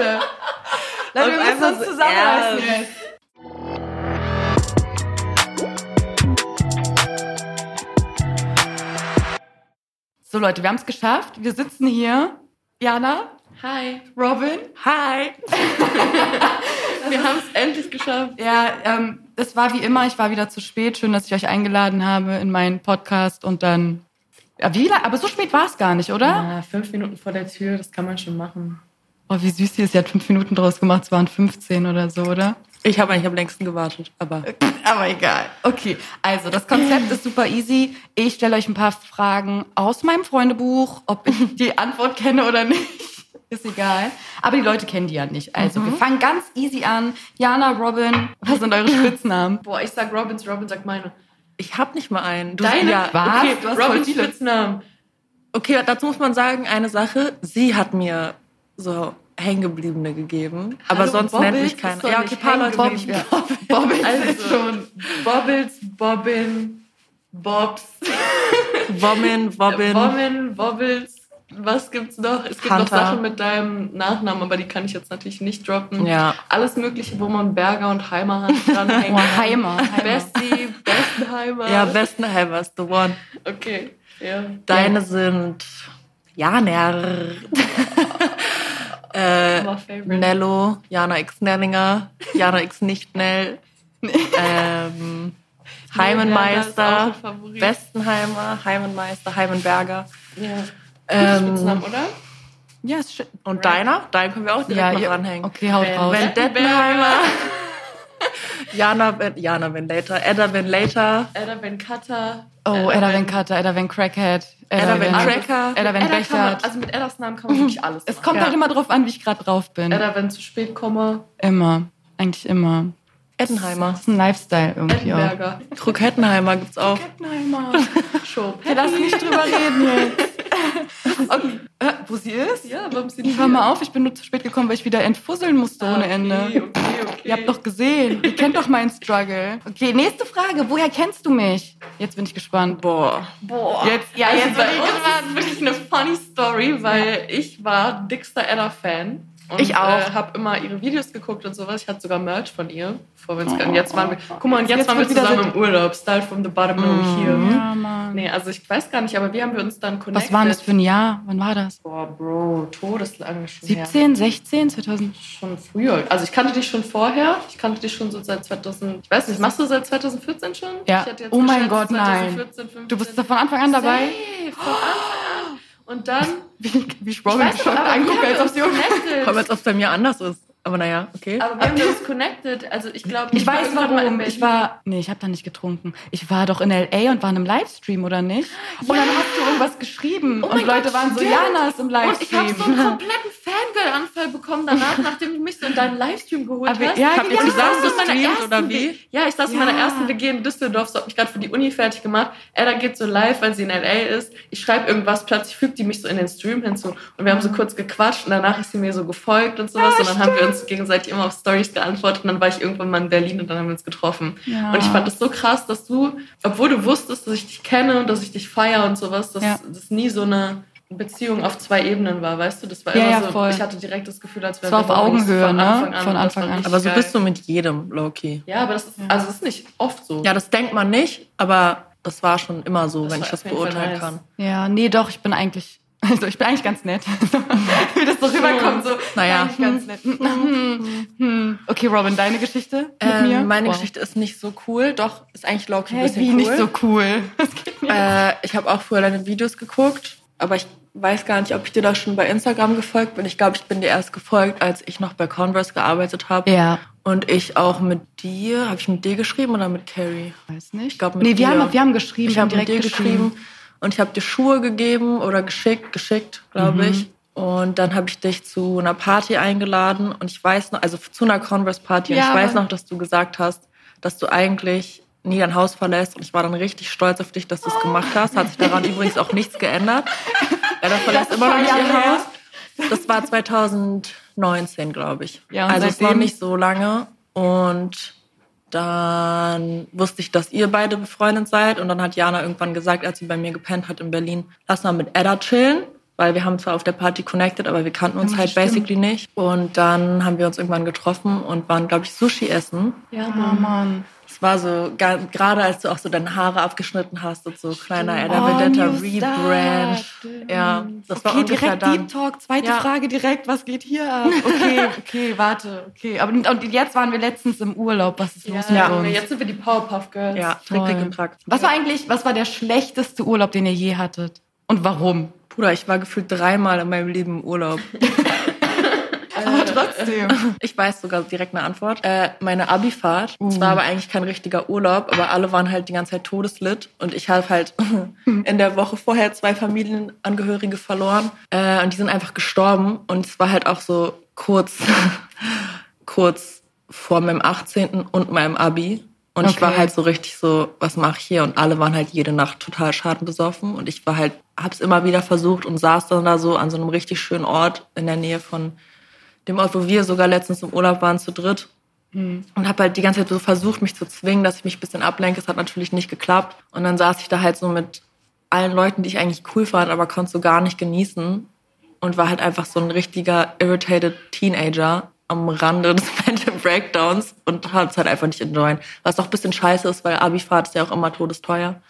Leute. Leute, wir müssen uns zusammenreißen jetzt. So Leute, wir haben es geschafft. Wir sitzen hier. Jana. Hi. Robin. Hi. wir haben es endlich geschafft. Ja, ähm, das war wie immer. Ich war wieder zu spät. Schön, dass ich euch eingeladen habe in meinen Podcast und dann. Ja, wie? Aber so spät war es gar nicht, oder? Ja, fünf Minuten vor der Tür, das kann man schon machen. Oh, wie süß sie ist. Sie hat fünf Minuten draus gemacht. Es waren 15 oder so, oder? Ich habe eigentlich am längsten gewartet, aber. Aber egal. Okay, also das Konzept ist super easy. Ich stelle euch ein paar Fragen aus meinem Freundebuch. Ob ich die Antwort kenne oder nicht, ist egal. Aber die Leute kennen die ja nicht. Also wir fangen ganz easy an. Jana, Robin, was sind eure Spitznamen? Boah, ich sag Robins, Robin sagt meine. Ich habe nicht mal einen. Du, Deine? Ja, Was? Okay, Du hast Robins. Spitznamen. okay, dazu muss man sagen, eine Sache. Sie hat mir so hängengebliebene gegeben. aber Hallo, sonst Bobbles nennt mich ist keiner. Ja, okay, paar Leute. Bob. Bobbles Also ist schon. Bobbles, Bobbin, Bobs, Woman, Wobbin. Wommin, Wobbles. Was gibt's noch? Es gibt Hunter. noch Sachen mit deinem Nachnamen, aber die kann ich jetzt natürlich nicht droppen. Ja. Alles Mögliche, wo man Berger und Heimer hat dranhängen. Oh, Heimer. Heimer. Bestie, Bestenheimer. Ja, besten Helmers, the one. Okay. Ja. Deine sind Janer, äh. Nello, Jana X Nellinger, Jana X Nicht-Nell, ähm, Heimenmeister. Bestenheimer, Heimenmeister, Heimenberger. Ja. Ähm, Spitznamen, oder? Ja, ist schön. und deiner? Deinen können wir auch direkt Ja, noch ihr- ranhängen. Okay, haut raus. wenn- Vendettenheimer. Jana, Ben- Jana Ben Later, Edda Ben Later, Edda Ben Cutter. Oh, Edda Van Cutter, Edda Van Crackhead, Edda Van Van- Cracker. Edda Van Bechert. also mit Eddas Namen kann man wirklich alles Es machen. kommt Ja. halt immer drauf an, wie ich gerade drauf bin. Edda, wenn zu spät komme. Immer. Eigentlich immer. Eddenheimer. Das ist ein Lifestyle irgendwie auch. Eddenberger. Krukettenheimer gibt's auch. Eddenheimer. Show. Hey, lass nicht drüber reden jetzt. Okay. Äh, wo sie ist? Ja, warum sie nicht Hör mal auf, ich bin nur zu spät gekommen, weil ich wieder entfusseln musste ohne okay, Ende. Okay, okay. Ihr habt doch gesehen. Ihr kennt doch meinen Struggle. Okay, nächste Frage. Woher kennst du mich? Jetzt bin ich gespannt. Boah. Boah. Jetzt, ja, also jetzt bei uns gespannt. ist wirklich eine funny Story, weil ich war dickster Edda-Fan. Und, Ich auch. Äh, habe immer ihre Videos geguckt und sowas. Ich hatte sogar Merch von ihr. Bevor wir uns und jetzt waren wir. Guck mal, und jetzt, Jetzt waren wir zusammen im Urlaub. Style from the bottom mm. here. Ja, Mann. Nee, also ich weiß gar nicht, aber wie haben wir uns dann connected? Was war das für ein Jahr? Wann war das? Boah, Bro, todeslange schon her. 17, 16, 2000? Schon früher. Also ich kannte dich schon vorher. Ich kannte dich schon so seit 2000. Ich weiß nicht, machst du seit 2014 schon? Ja. Ich hätte jetzt Oh mein Gott, nein. 2014, 15. Du bist da von Anfang an dabei? Safe, von Anfang an. Und dann. Wie, wie Ich Robin weiß wie haben als ob sie? Komm, als ob es bei mir anders ist. Aber naja, okay. Aber wie haben wir uns connected? Also ich glaube, Ich weiß irgendwann mal in warum. Ich war. Nee, ich habe da nicht getrunken. Ich war doch in L.A. und war in einem Livestream, oder nicht? Und dann hast du irgendwas geschrieben. Oh und Leute Gott, waren so, stimmt. Jana ist im Und ich habe Livestream. so einen kompletten Fangirl-Anfall bekommen danach, nachdem du mich so in deinen Livestream geholt Aber- hast. ja, ihr ja, ich saß in meiner ersten oder wie? Ja, ich saß in Ja. meiner ersten WG in Düsseldorf, so hab mich gerade für die Uni fertig gemacht. Edda geht so live, weil sie in L.A. ist. Ich schreibe irgendwas, plötzlich fügt die mich so in den Stream hinzu. Und wir haben so kurz gequatscht und danach ist sie mir so gefolgt und sowas. und dann haben wir uns gegenseitig immer auf Stories geantwortet. Und dann war ich irgendwann mal in Berlin und dann haben wir uns getroffen. Ja. Und ich fand das so krass, dass du, obwohl du wusstest, dass ich dich kenne und dass ich dich feier und sowas, dass Ja. das nie so eine Beziehung auf zwei Ebenen war, weißt du? Das war Ja, immer ja, so, voll. ich hatte direkt das Gefühl, als Es wir auf Augenhöhe, von ne? Anfang an. Von Anfang an. Aber so geil. bist du mit jedem, Loki. Ja, aber das ist, also das ist nicht oft so. Ja, das denkt man nicht, aber das war schon immer so, Das wenn ich das beurteilen nice. kann. Ja, nee, doch, ich bin eigentlich. Also ich bin eigentlich ganz nett. Wie das so rüberkommt. So, Naja. Eigentlich ganz nett. Hm, hm. Okay, Robin, deine Geschichte mit Ähm, mir? meine Wow. Geschichte ist nicht so cool, doch ist eigentlich ein Hey, bisschen wie cool. nicht so cool. Äh, ich habe auch früher deine Videos geguckt, aber ich weiß gar nicht, ob ich dir da schon bei Instagram gefolgt bin. Ich glaube, ich bin dir erst gefolgt, als ich noch bei Converse gearbeitet habe. Ja. Und ich auch mit dir, habe ich mit dir geschrieben oder mit Carrie? Weiß nicht. Ich glaub, mit nee, wir dir. haben, wir haben geschrieben. Ich wir haben habe mit dir geschrieben und ich habe dir Schuhe gegeben oder geschickt, geschickt, glaube Mhm. ich. Und dann habe ich dich zu einer Party eingeladen und ich weiß noch, also zu einer Converse-Party. Ja, und ich weiß noch, dass du gesagt hast, dass du eigentlich nie dein Haus verlässt. Und ich war dann richtig stolz auf dich, dass du es gemacht hast. Hat sich daran übrigens auch nichts geändert. Ja, da verlässt Das immer noch nicht ihr. Haus. Das war 2019, glaube ich. Ja, also es war nicht so lange. Und dann wusste ich, dass ihr beide befreundet seid. Und dann hat Jana irgendwann gesagt, als sie bei mir gepennt hat in Berlin, lass mal mit Edda chillen. weil wir haben zwar auf der Party connected, aber wir kannten uns Ja, halt stimmt. basically nicht. Und dann haben wir uns irgendwann getroffen und waren, glaube ich, Sushi essen. Ja, Oh Mann. War so, gerade als du auch so deine Haare abgeschnitten hast und so kleiner Oh, Ella Vendetta Rebrand. Ja, das war Okay, ungefähr direkt dann. Deep Talk. Zweite Ja. Frage direkt. Was geht hier ab? Okay, okay, warte. Okay, aber und jetzt waren wir letztens im Urlaub. Was ist los Ja, mit uns? jetzt sind wir die Powerpuff Girls. Ja, trick, trick und track. Was war eigentlich, was war der schlechteste Urlaub, den ihr je hattet? Und warum? Bruder, ich war gefühlt dreimal in meinem Leben im Urlaub. Aber trotzdem. Ich weiß sogar direkt eine Antwort. Äh, meine Abifahrt. Es Uh. war aber eigentlich kein richtiger Urlaub, aber alle waren halt die ganze Zeit todeslit. Und ich habe halt in der Woche vorher zwei Familienangehörige verloren. Äh, und die sind einfach gestorben. Und es war halt auch so kurz, kurz vor meinem 18. und meinem Abi. Und ich war Okay. halt so richtig so, was mache ich hier? Und alle waren halt jede Nacht total schadenbesoffen. Und ich war halt, hab's immer wieder versucht und saß dann da so an so einem richtig schönen Ort in der Nähe von dem Ort, wo wir sogar letztens im Urlaub waren, zu dritt. Und habe halt die ganze Zeit so versucht, mich zu zwingen, dass ich mich ein bisschen ablenke. Es hat natürlich nicht geklappt. Und dann saß ich da halt so mit allen Leuten, die ich eigentlich cool fand, aber konnte so gar nicht genießen. Und war halt einfach so ein richtiger irritated Teenager am Rande des Mental Breakdowns und hat es halt einfach nicht enjoyen. Was auch ein bisschen scheiße ist, weil Abifahrt ist ja auch immer todesteuer.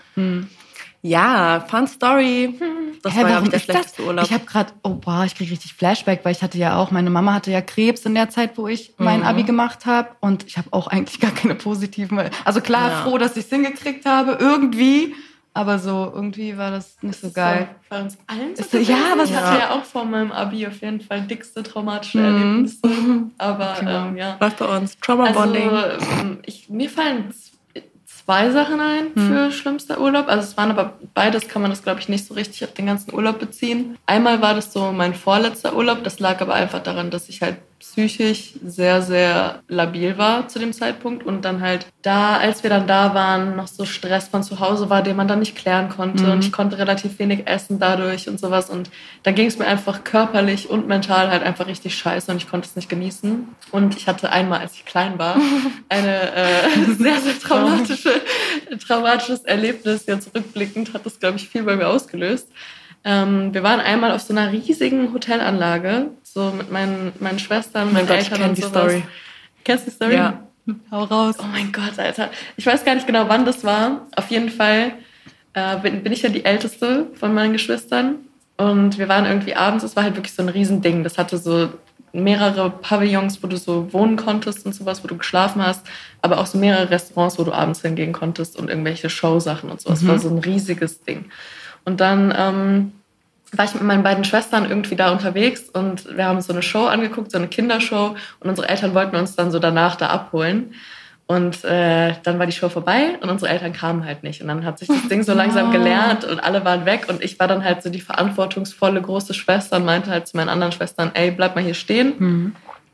Ja, fun story. Das Hä, war, warum ich, der ist das? schlechteste Urlaub. Ich habe gerade, oh boah, ich kriege richtig Flashback, weil ich hatte ja auch, meine Mama hatte ja Krebs in der Zeit, wo ich Mhm. mein Abi gemacht habe und ich habe auch eigentlich gar keine positiven, also klar Ja. froh, dass ich es hingekriegt habe, irgendwie, aber so irgendwie war das nicht so geil. So, bei uns allen so ja, was- ich hatte ja auch vor meinem Abi auf jeden Fall dickste traumatische Erlebnisse. Aber ähm, ja. Läuft bei uns. Trauma Also Bonding. ähm, ich, mir fallen zwei Sachen ein für schlimmster Urlaub. Also es waren aber beides, kann man das glaube ich nicht so richtig auf den ganzen Urlaub beziehen. Einmal war das so mein vorletzter Urlaub. Das lag aber einfach daran, dass ich halt psychisch sehr, sehr labil war zu dem Zeitpunkt und dann halt da, als wir dann da waren, noch so Stress von zu Hause war, den man dann nicht klären konnte und ich konnte relativ wenig essen dadurch und sowas und da ging es mir einfach körperlich und mental halt einfach richtig scheiße und ich konnte es nicht genießen und ich hatte einmal, als ich klein war, eine äh, sehr, sehr traumatische, traumatisches Erlebnis, jetzt rückblickend hat das, glaube ich, viel bei mir ausgelöst. Ähm, wir waren einmal auf so einer riesigen Hotelanlage, so mit meinen, meinen Schwestern, Mein meinen Gott, ich Eltern kenn und die sowas. Story. Kennst du die Story? Ja. Hau raus. Oh mein Gott, Alter. Ich weiß gar nicht genau, wann das war. Auf jeden Fall äh, bin, bin ich ja die Älteste von meinen Geschwistern. Und wir waren irgendwie abends, es war halt wirklich so ein Riesending. Das hatte so mehrere Pavillons, wo du so wohnen konntest und sowas, wo du geschlafen hast, aber auch so mehrere Restaurants, wo du abends hingehen konntest und irgendwelche Showsachen und so. Es war so ein riesiges Ding. Und dann ähm, war ich mit meinen beiden Schwestern irgendwie da unterwegs und wir haben so eine Show angeguckt, so eine Kindershow und unsere Eltern wollten uns dann so danach da abholen. Und äh, dann war die Show vorbei und unsere Eltern kamen halt nicht. Und dann hat sich das Ding so langsam gelernt und alle waren weg. Und ich war dann halt so die verantwortungsvolle große Schwester und meinte halt zu meinen anderen Schwestern, ey, bleib mal hier stehen.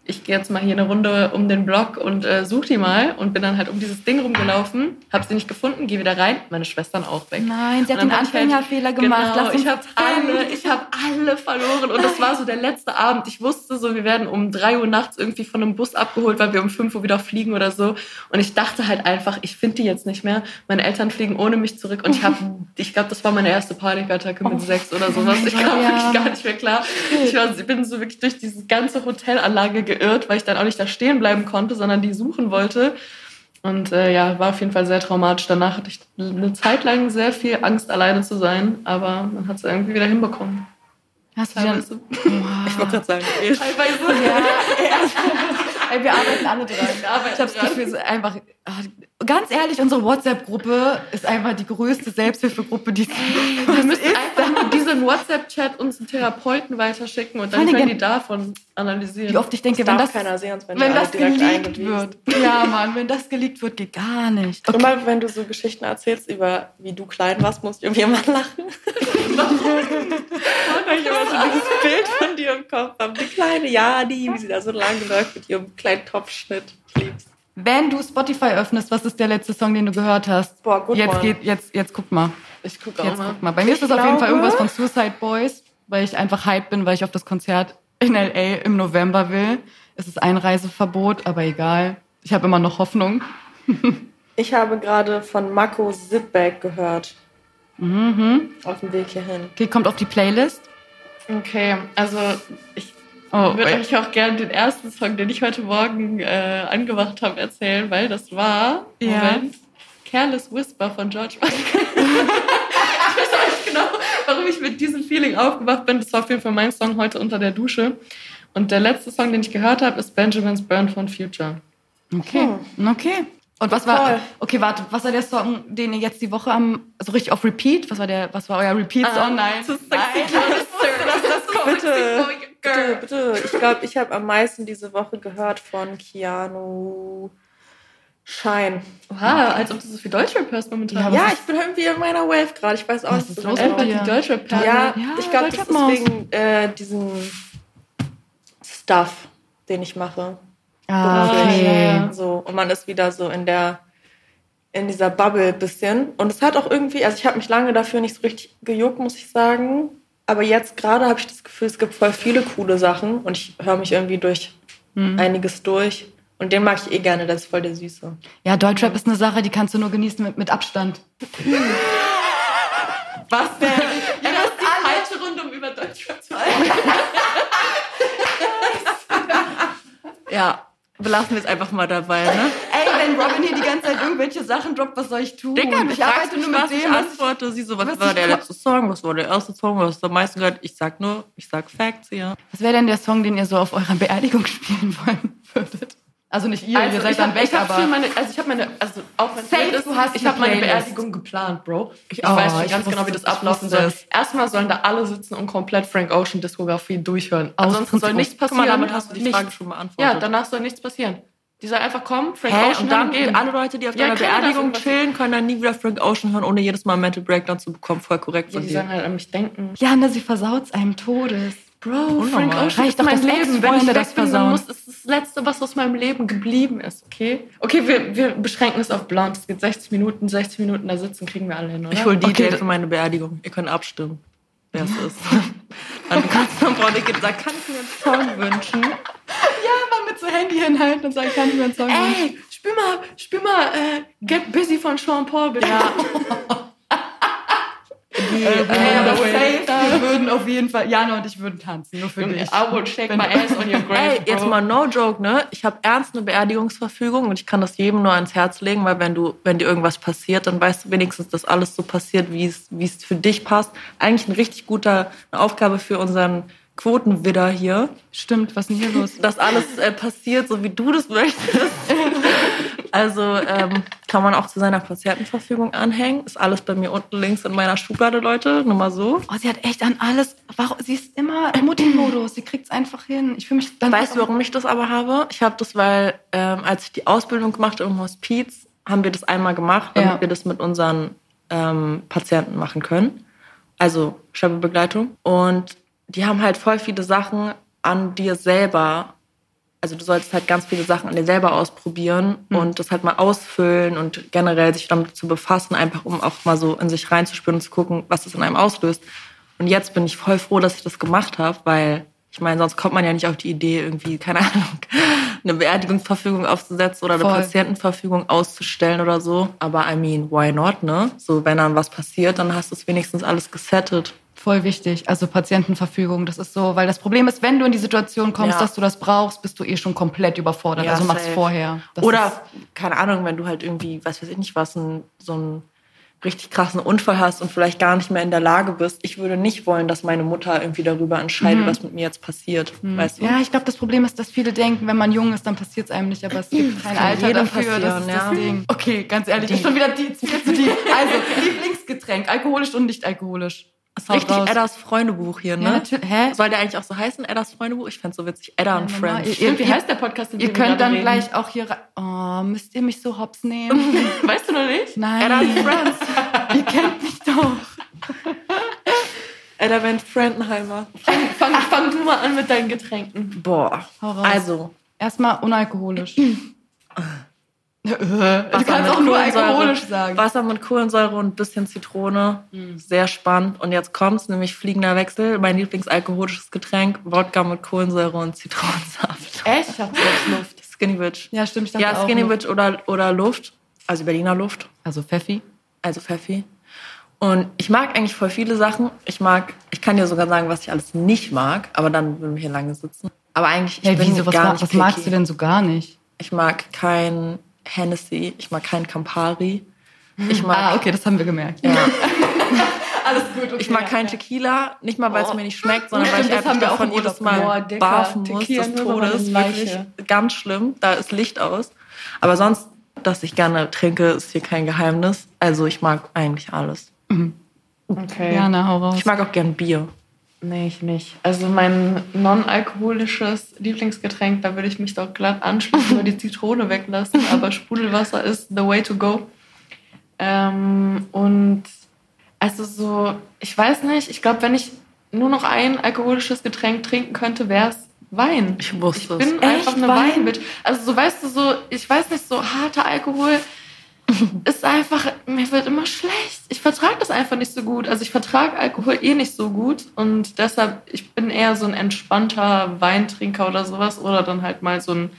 Ich gehe jetzt mal hier eine Runde um den Block und äh, such die mal. Und bin dann halt um dieses Ding rumgelaufen, hab sie nicht gefunden, gehe wieder rein, meine Schwestern auch weg. Nein, sie hat den halt- Anfängerfehler gemacht. Genau, ich habe alle, ich habe alle verloren und das war so der letzte Abend. Ich wusste so, wir werden um drei Uhr nachts irgendwie von einem Bus abgeholt, weil wir um fünf Uhr wieder fliegen oder so. Und ich dachte halt einfach, ich finde die jetzt nicht mehr. Meine Eltern fliegen ohne mich zurück und ich habe, ich glaube, das war meine erste Panikattacke mit sechs oder sowas. Ich kam Oh ja. wirklich gar nicht mehr klar. Ich, war, ich bin so wirklich durch diese ganze Hotelanlage geirrt, weil ich dann auch nicht da stehen bleiben konnte, sondern die suchen wollte. Und äh, ja, war auf jeden Fall sehr traumatisch. Danach hatte ich eine Zeit lang sehr viel Angst, alleine zu sein, aber man hat es irgendwie wieder hinbekommen. Hast du dann. Ich wollte gerade sagen, eh. Teilweise. Ey, wir arbeiten alle dran. Arbeiten ich habe das. Gefühl, es ist einfach, ah, ganz ehrlich, unsere WhatsApp-Gruppe ist einfach die größte Selbsthilfegruppe, die Wir müssen einfach diesen WhatsApp-Chat unseren Therapeuten weiterschicken und dann können wenn- die davon analysieren. wie oft ich denke, Das wenn das, keiner sehen, wenn alle das geleakt wird. Ja, Mann, wenn das geleakt wird, geht gar nicht. Okay. Immer wenn du so Geschichten erzählst über wie du klein warst, musst du irgendwie immer lachen. Weil ich immer so dieses Bild von dir im Kopf habe. Die kleine Jadi, wie sie da so lang läuft mit ihrem kleinen Topfschnitt. Ich lieb's. Wenn du Spotify öffnest, was ist der letzte Song, den du gehört hast? Boah, good jetzt geht, jetzt, jetzt guck mal. ich gucke auch Jetzt mal. guck mal. Bei mir ist das auf jeden Fall irgendwas von Suicide Boys, weil ich einfach hype bin, weil ich auf das Konzert in LA im November will. Es ist Einreiseverbot, aber egal. Ich habe immer noch Hoffnung. Ich habe gerade von Mako Zipback gehört. Mhm. Auf dem Weg hierhin. Okay, kommt auf die Playlist. Okay, also ich Oh, würde wait. euch auch gerne den ersten Song, den ich heute Morgen äh, angemacht habe, erzählen, weil das war, Ja. Moment, Careless Whisper von George Michael. ich weiß auch nicht genau, warum ich mit diesem Feeling aufgewacht bin. Das war auf jeden Fall mein Song heute unter der Dusche. Und der letzte Song, den ich gehört habe, ist Benjamin's Burn von Future. Okay, okay. Und was war, Voll. okay, warte, was war der Song, den ihr jetzt die Woche am, also richtig auf Repeat, was war der, was war euer Repeat-Song? Nein. zu sexy Nein. Nein. das. Bitte, Girl. bitte, bitte. Ich glaube, ich habe am meisten diese Woche gehört von Keanu Shine. Oha, als ob du so viel Deutschrap hörst momentan. Ja, Ja, ich bin irgendwie in meiner Wave gerade. Ich weiß auch Was nicht ist so los mit dir? die Deutschrap Ja, Ja, ich glaube, das ist wegen äh, diesem Stuff, den ich mache. Ah, okay. So, und man ist wieder so in der in dieser Bubble bisschen. Und es hat auch irgendwie, also ich habe mich lange dafür nicht so richtig gejuckt, muss ich sagen. Aber jetzt gerade habe ich das Gefühl, es gibt voll viele coole Sachen und ich höre mich irgendwie durch einiges durch. Und den mag ich eh gerne, der ist voll der Süße. Ja, Deutschrap ist eine Sache, die kannst du nur genießen mit, mit Abstand. Was denn? Ja, das ist die falsche Runde, um über Deutschrap zu reden. Ja, belassen wir es einfach mal dabei, ne? Ey, wenn Robin hier die ganze Zeit irgendwelche Sachen droppt, was soll ich tun? ich arbeite nur mit dem, ich was antworte. Sie so, was was war der letzte Song, was war der erste Song, was hast du am meisten gehört? Ich sag nur, ich sag Facts hier. Was wäre denn der Song, den ihr so auf eurer Beerdigung spielen wollen würdet? Also nicht ihr, ihr seid ich dann hab, weg, ich hab aber... meine, also ich habe meine, also auch wenn es Safe, weird ist, du hast ich habe meine. Beerdigung geplant, Bro. Ich, Oh, weiß schon ich ganz wusste genau, wie das es, ablaufen soll. es. Erstmal sollen da alle sitzen und komplett Frank Ocean Diskografie durchhören. Ansonsten soll nichts Guck passieren. mal, damit hast du die Nichts. Frage schon beantwortet. Ja, danach soll nichts passieren. Die soll einfach kommen, Frank Hä? Ocean Und dann gehen. alle Leute, die auf Ja, deiner Beerdigung chillen, können dann nie wieder Frank Ocean hören, ohne jedes Mal einen Mental Breakdown zu bekommen. Voll korrekt Ja, von die sollen dir. halt an mich denken. Jana, sie versaut's einem Todes. Bro. Frank Ocean ist mein Leben. Wenn ich das versauen. muss es das Letzte, was aus meinem Leben geblieben ist, okay? Okay, wir, wir beschränken es auf Blond. Es geht 60 Minuten, 60 Minuten da sitzen, kriegen wir alle hin, oder? Ich hol DJ Okay. für meine Beerdigung. Ihr könnt abstimmen, wer es ist. dann kannst du Frau Dicke sagen, kann ich mir einen Song wünschen? Ja, mal mit so Handy hinhalten und sagen, kann ich mir einen Song wünschen? Ey, spiel mal, spiel mal äh, Get Busy von Sean Paul, bitte. Ja. Die, Hey, aber äh, safe, wir würden auf jeden Fall, Jana und ich würden tanzen, nur für Junge, dich. I will shake my ass on your grave, Ey, jetzt mal no joke, ne? Ich habe ernst eine Beerdigungsverfügung und ich kann das jedem nur ans Herz legen, weil wenn du, wenn dir irgendwas passiert, dann weißt du wenigstens, dass alles so passiert, wie es, wie es für dich passt. Eigentlich ein richtig guter eine Aufgabe für unseren Quotenwidder hier, Stimmt, was ist denn hier los? dass alles äh, passiert, so wie du das möchtest. Also ähm, kann man auch zu seiner Patientenverfügung anhängen. Ist alles bei mir unten links in meiner Schublade, Leute. Nur mal so. Oh, sie hat echt an alles, warum, sie ist immer im Mutti-Modus, sie kriegt's einfach hin. Ich fühle mich dann... Weißt du, warum ich das aber habe? Ich habe das, weil ähm, als ich die Ausbildung gemacht habe im Hospiz, haben wir das einmal gemacht, damit Ja. wir das mit unseren ähm, Patienten machen können. Also Sterbebegleitung. Und die haben halt voll viele Sachen an dir selber. Also du solltest halt ganz viele Sachen an dir selber ausprobieren und das halt mal ausfüllen und generell sich damit zu befassen, einfach um auch mal so in sich reinzuspüren und zu gucken, was das in einem auslöst. Und jetzt bin ich voll froh, dass ich das gemacht habe, weil ich meine, sonst kommt man ja nicht auf die Idee, irgendwie, keine Ahnung, eine Beerdigungsverfügung aufzusetzen oder eine Voll. Patientenverfügung auszustellen oder so. Aber I mean, why not, ne? So, wenn dann was passiert, dann hast du es wenigstens alles gesettet. Voll wichtig, also Patientenverfügung, das ist so, weil das Problem ist, wenn du in die Situation kommst, Ja. dass du das brauchst, bist du eh schon komplett überfordert. Ja, also mach's safe. vorher. Das Oder, keine Ahnung, wenn du halt irgendwie, was weiß ich nicht, was, ein, so einen richtig krassen Unfall hast und vielleicht gar nicht mehr in der Lage bist. Ich würde nicht wollen, dass meine Mutter irgendwie darüber entscheidet, was mit mir jetzt passiert. Weißt du? Ja, ich glaube, das Problem ist, dass viele denken, wenn man jung ist, dann passiert es einem nicht, aber es gibt kein Alter dafür. das ist ja. das Ding. Okay, ganz ehrlich, ist schon wieder die zu die. Also, Lieblingsgetränk, alkoholisch und nicht alkoholisch. Das ist richtig Eddas Freundebuch hier, ne? Ja. Hä? Soll der eigentlich auch so heißen, Eddas Freundebuch? Ich fänd's so witzig. Edda und Ja, normal. Friends. Ihr- Stimmt, wie heißt der Podcast, in Ihr könnt dann reden? gleich auch hier rein. Oh, müsst ihr mich so hops nehmen? Weißt du noch nicht? Nein. Edda und Friends. Ihr kennt mich doch. Edda Van Frendenheimer. Fang, fang du mal an mit deinen Getränken. Boah. Hau raus. Also, Erstmal unalkoholisch. du kannst auch nur alkoholisch sagen. Wasser mit Kohlensäure und ein bisschen Zitrone. Sehr spannend. Und jetzt kommt's, nämlich fliegender Wechsel. Mein Lieblingsalkoholisches Getränk, Wodka mit Kohlensäure und Zitronensaft. Echt? Ich hab selbst Luft. Skinny Bitch. Ja, stimmt. Ich Ja, Skinny Luft. Bitch oder, oder Luft. Also Berliner Luft. Also Pfeffi. Also Pfeffi. Und ich mag eigentlich voll viele Sachen. Ich mag, ich kann dir sogar sagen, was ich alles nicht mag, aber dann würden wir hier lange sitzen. Aber eigentlich, ich Hey, bin wieso, was, gar ma- nicht was picky. magst du denn so gar nicht? Ich mag kein Hennessy, ich mag kein Campari. Ich mag, Ah, okay, das haben wir gemerkt. ja, Alles gut, okay. ich mag kein Tequila, nicht mal, weil es Oh. mir nicht schmeckt, sondern weil ich das einfach haben wir auch davon jedes Mal Boah, Dicker, barfen muss, Tequila des Todes. Wirklich ganz schlimm. Da ist Licht aus. Aber sonst, dass ich gerne trinke, ist hier kein Geheimnis. Also ich mag eigentlich alles. Okay. Gerne, hau raus. Ich mag auch gern Bier. Nee, ich nicht. Also mein non-alkoholisches Lieblingsgetränk, da würde ich mich doch glatt anschließen, nur die Zitrone weglassen. Aber Sprudelwasser ist the way to go. Ähm, und also so, ich weiß nicht, ich glaube, wenn ich nur noch ein alkoholisches Getränk trinken könnte, wäre es Wein. Ich wusste Ich bin es. einfach eine Wein? Weinbitch. Also so, weißt du, so, ich weiß nicht, so harter Alkohol ist einfach, mir wird immer schlecht. Ich vertrage das einfach nicht so gut. Also ich vertrage Alkohol eh nicht so gut und deshalb, ich bin eher so ein entspannter Weintrinker oder sowas oder dann halt mal so ein,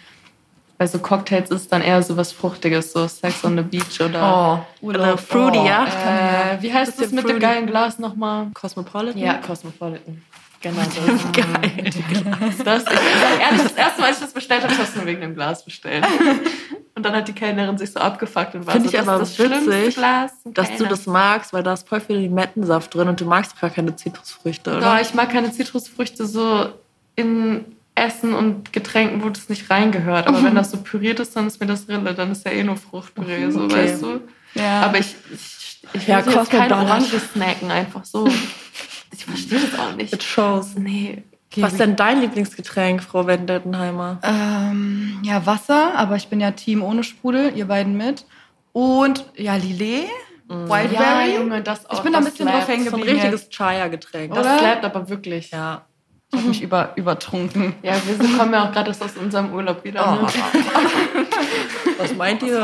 bei so Cocktails ist dann eher so was Fruchtiges, so Sex on the Beach oder Oh, Oder Fruity, ja. äh, wie heißt das Bisschen mit dem fruity. geilen Glas nochmal? Cosmopolitan? Ja, Cosmopolitan. Genau das. Geil. Das, ich sag ehrlich, das erste Mal, als ich das bestellt habe, ich habe es nur wegen dem Glas bestellt. Und dann hat die Kellnerin sich so abgefuckt und war Finde so, ich das aber ist das witzig, Glas. Dass du das magst, weil da ist voll viel Limettensaft drin und du magst gar keine Zitrusfrüchte, oder? Doch, ich mag keine Zitrusfrüchte so in Essen und Getränken, wo das nicht reingehört. Aber wenn das so püriert ist, dann ist mir das Rille. Dann ist ja eh nur Fruchtpüree, so Okay. weißt du. Ja. Aber ich, ich, ich will Ja, jetzt Cosmo keine. Orange snacken, einfach so. Ich verstehe das auch nicht. It shows. Nee. Was ist denn dein Lieblingsgetränk, Frau Wendettenheimer? Ähm, ja, Wasser, aber ich bin ja Team ohne Sprudel, ihr beiden mit. Und ja, Lillet, Wildberry. Ja, Junge, das auch. Ich bin da ein bisschen drauf hängen So ein geblieben. richtiges Chaya-Getränk. Das slappt aber wirklich. Ja. Ich habe mich über, übertrunken. Ja, wir kommen ja auch gerade aus unserem Urlaub wieder. Oh. Ne? Was meint ihr?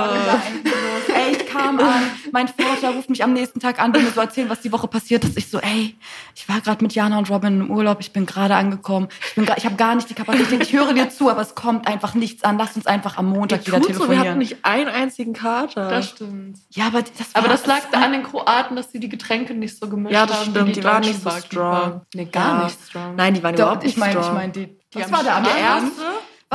Ey, ich kam an, mein Vater ruft mich am nächsten Tag an, will mir so erzählen, was die Woche passiert ist. Ich so, ey, ich war gerade mit Jana und Robin im Urlaub, ich bin gerade angekommen. Ich, bin ich habe gar nicht die Kapazität, ich höre dir zu, aber es kommt einfach nichts an. Lass uns einfach am Montag wieder Tut so, wir telefonieren. hatten nicht einen einzigen Kater. Das stimmt. ja, aber das, war, Aber das lag an den Kroaten, dass sie die Getränke nicht so gemischt Ja, das haben. stimmt, wie die waren nicht so strong. Nee, gar Ja. nicht strong. Nein, die waren Doch, überhaupt nicht ich meine, ich strong. meine, die, Die was am war der am Strand? erste?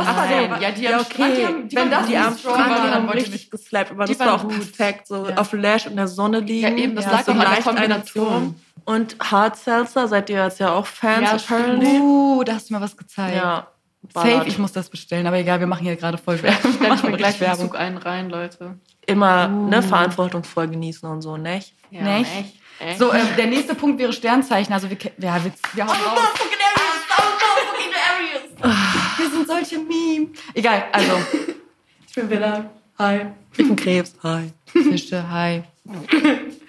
Was war der? ja, die Ja, okay. Strand, die haben, die Wenn das die am Strand, waren, haben richtig geslappt, aber Die das war auch gut. perfekt. So Ja. auf Lash in der Sonne liegen. Ja, eben, das lag so auch an der Kombination. Und Hard Seltzer, seid ihr jetzt ja auch Fans, Ja, apparently. Uh, da hast du mir was gezeigt. Ja. Safe, ballert. ich muss das bestellen, aber egal, wir machen hier gerade voll Werbung. Stell ich Machen mir gleich Werbung. Zug einen rein, Leute. Immer ne, verantwortungsvoll genießen und so, nicht? Ja, Nicht? echt, echt. So, ähm, der nächste Punkt wäre Sternzeichen. Also wir, ja, wir, wir hauen raus. Wir sind solche Meme. Egal, also ich bin wieder. Hi. Ich bin Krebs. Hi. Fische, hi.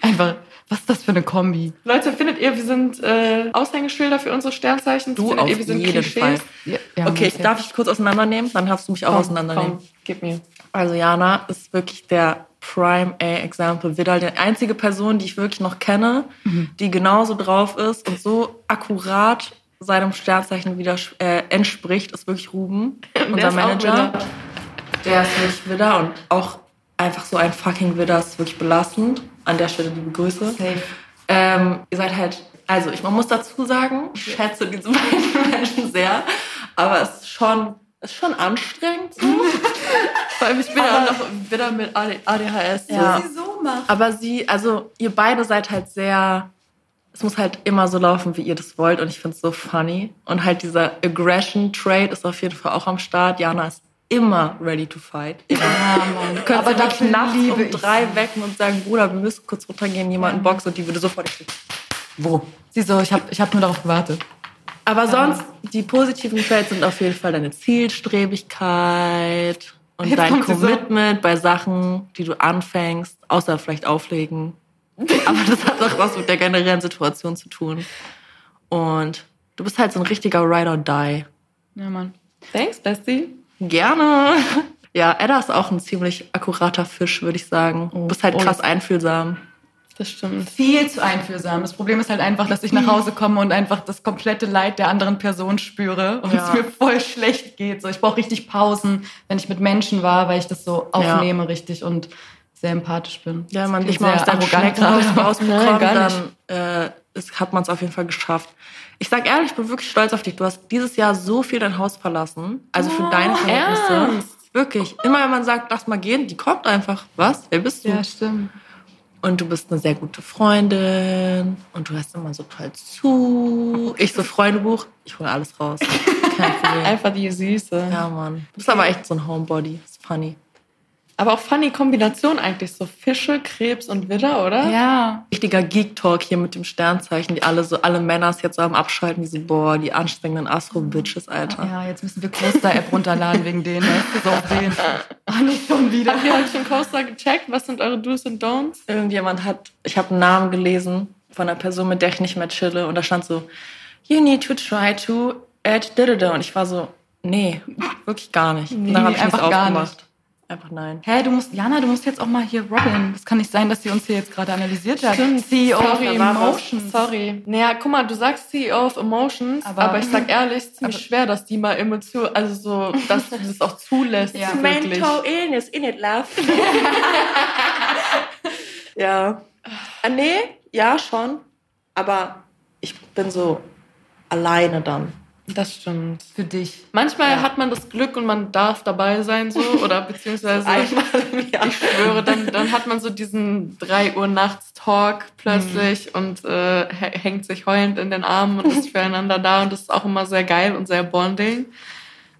Einfach, was ist das für eine Kombi? Leute, findet ihr, wir sind äh, Aushängeschilder für unsere Sternzeichen? Du findet auf ihr, wir sind jeden Klischees? Fall. Ja, ja, Okay, darf ich kurz auseinandernehmen? Dann darfst du mich auch Komm, auseinandernehmen. Komm, gib mir. Also Jana ist wirklich der Prime A-Example. Vidal, die einzige Person, die ich wirklich noch kenne, Mhm. die genauso drauf ist und so akkurat seinem Sternzeichen wieder äh, entspricht, ist wirklich Ruben, unser Manager. Widder. Der ist wirklich Widder und auch einfach so ein fucking Widder ist wirklich belastend. An der Stelle liebe Grüße. Ähm, ihr seid halt, also ich, man muss dazu sagen, ich schätze diese beiden Menschen sehr, aber es ist schon, ist schon anstrengend. So. Vor allem, ich bin ja auch noch wieder mit AD ADHS. so. Ja. sie so macht. Aber sie, also ihr beide seid halt sehr, es muss halt immer so laufen, wie ihr das wollt und ich finde es so funny. Und halt dieser Aggression-Trade ist auf jeden Fall auch am Start. Jana ist immer ready to fight. Immer. Ja, Mann. Du kannst Aber dafür nachts um ich drei sie. wecken und sagen, Bruder, wir müssen kurz runtergehen, jemanden boxen und die würde sofort Wo? Sie so, ich habe ich hab nur darauf gewartet. Aber sonst, die positiven Traits sind auf jeden Fall deine Zielstrebigkeit und Jetzt dein sie so. Commitment bei Sachen, die du anfängst, außer vielleicht auflegen. Aber das hat auch was mit der generellen Situation zu tun. Und du bist halt so ein richtiger Ride or Die. Ja, Mann. Thanks, Bestie. Gerne. Ja, Edda ist auch ein ziemlich akkurater Fisch, würde ich sagen. Du bist halt Oh, krass einfühlsam. Das stimmt. Viel zu einfühlsam. Das Problem ist halt einfach, dass ich nach Hause komme und einfach das komplette Leid der anderen Person spüre und Ja. es mir voll schlecht geht. So, ich brauche richtig Pausen, wenn ich mit Menschen war, weil ich das so aufnehme richtig und sehr empathisch bin. Ja, wenn man dich mal aus Schneckenhaus rausbekommt, gar dann äh, ist, hat man es auf jeden Fall geschafft. Ich sag ehrlich, ich bin wirklich stolz auf dich. Du hast dieses Jahr so viel dein Haus verlassen. Also für deine Verhältnisse. ernst? Wirklich. Immer wenn man sagt, lass mal gehen, die kommt einfach. Was? Wer bist du? Ja, stimmt. Und du bist eine sehr gute Freundin. Und du hörst immer so toll zu. Ich so Freundebuch, ich hole alles raus. Kein Problem. Einfach die Süße. Ja, Mann. Du bist aber echt so ein Homebody. Ist funny. Aber auch funny Kombination eigentlich. So Fische, Krebs und Widder, oder? Ja. Richtiger Geek-Talk hier mit dem Sternzeichen, die alle so, alle Männer jetzt so am Abschalten, die so, boah, die anstrengenden Astro-Bitches, Alter. Ja, jetzt müssen wir Coaster-App runterladen wegen denen. Du, so auf den. Ah, nicht schon wieder. Habt ihr heute schon Coaster gecheckt? Was sind eure Do's und Don'ts? Irgendjemand hat, ich habe einen Namen gelesen von einer Person, mit der ich nicht mehr chille und da stand so, you need to try to add da Und ich war so, nee, wirklich gar nicht. und Nee, dann habe ich einfach gar aufgemacht. Einfach nein. Hä, du musst, Jana, du musst jetzt auch mal hier Robin. Das kann nicht sein, dass sie uns hier jetzt gerade analysiert hat. CEO of Sorry, Emotions. Sorry. Naja, guck mal, du sagst CEO of Emotions, aber, Aber- ich sag ehrlich, es ist ziemlich schwer, dass die mal Emotionen, also so, dass du das auch zulässt. Ja. wirklich. illness in it, love. ja. Ah, nee, ja, schon. Aber ich bin so alleine dann. Das stimmt. Für dich. Manchmal Ja. hat man das Glück und man darf dabei sein, so, oder beziehungsweise, Einmal im Jahr. ich schwöre, dann, dann hat man so diesen 3 Uhr nachts Talk plötzlich und äh, hä- hängt sich heulend in den Armen und ist füreinander da und das ist auch immer sehr geil und sehr bonding.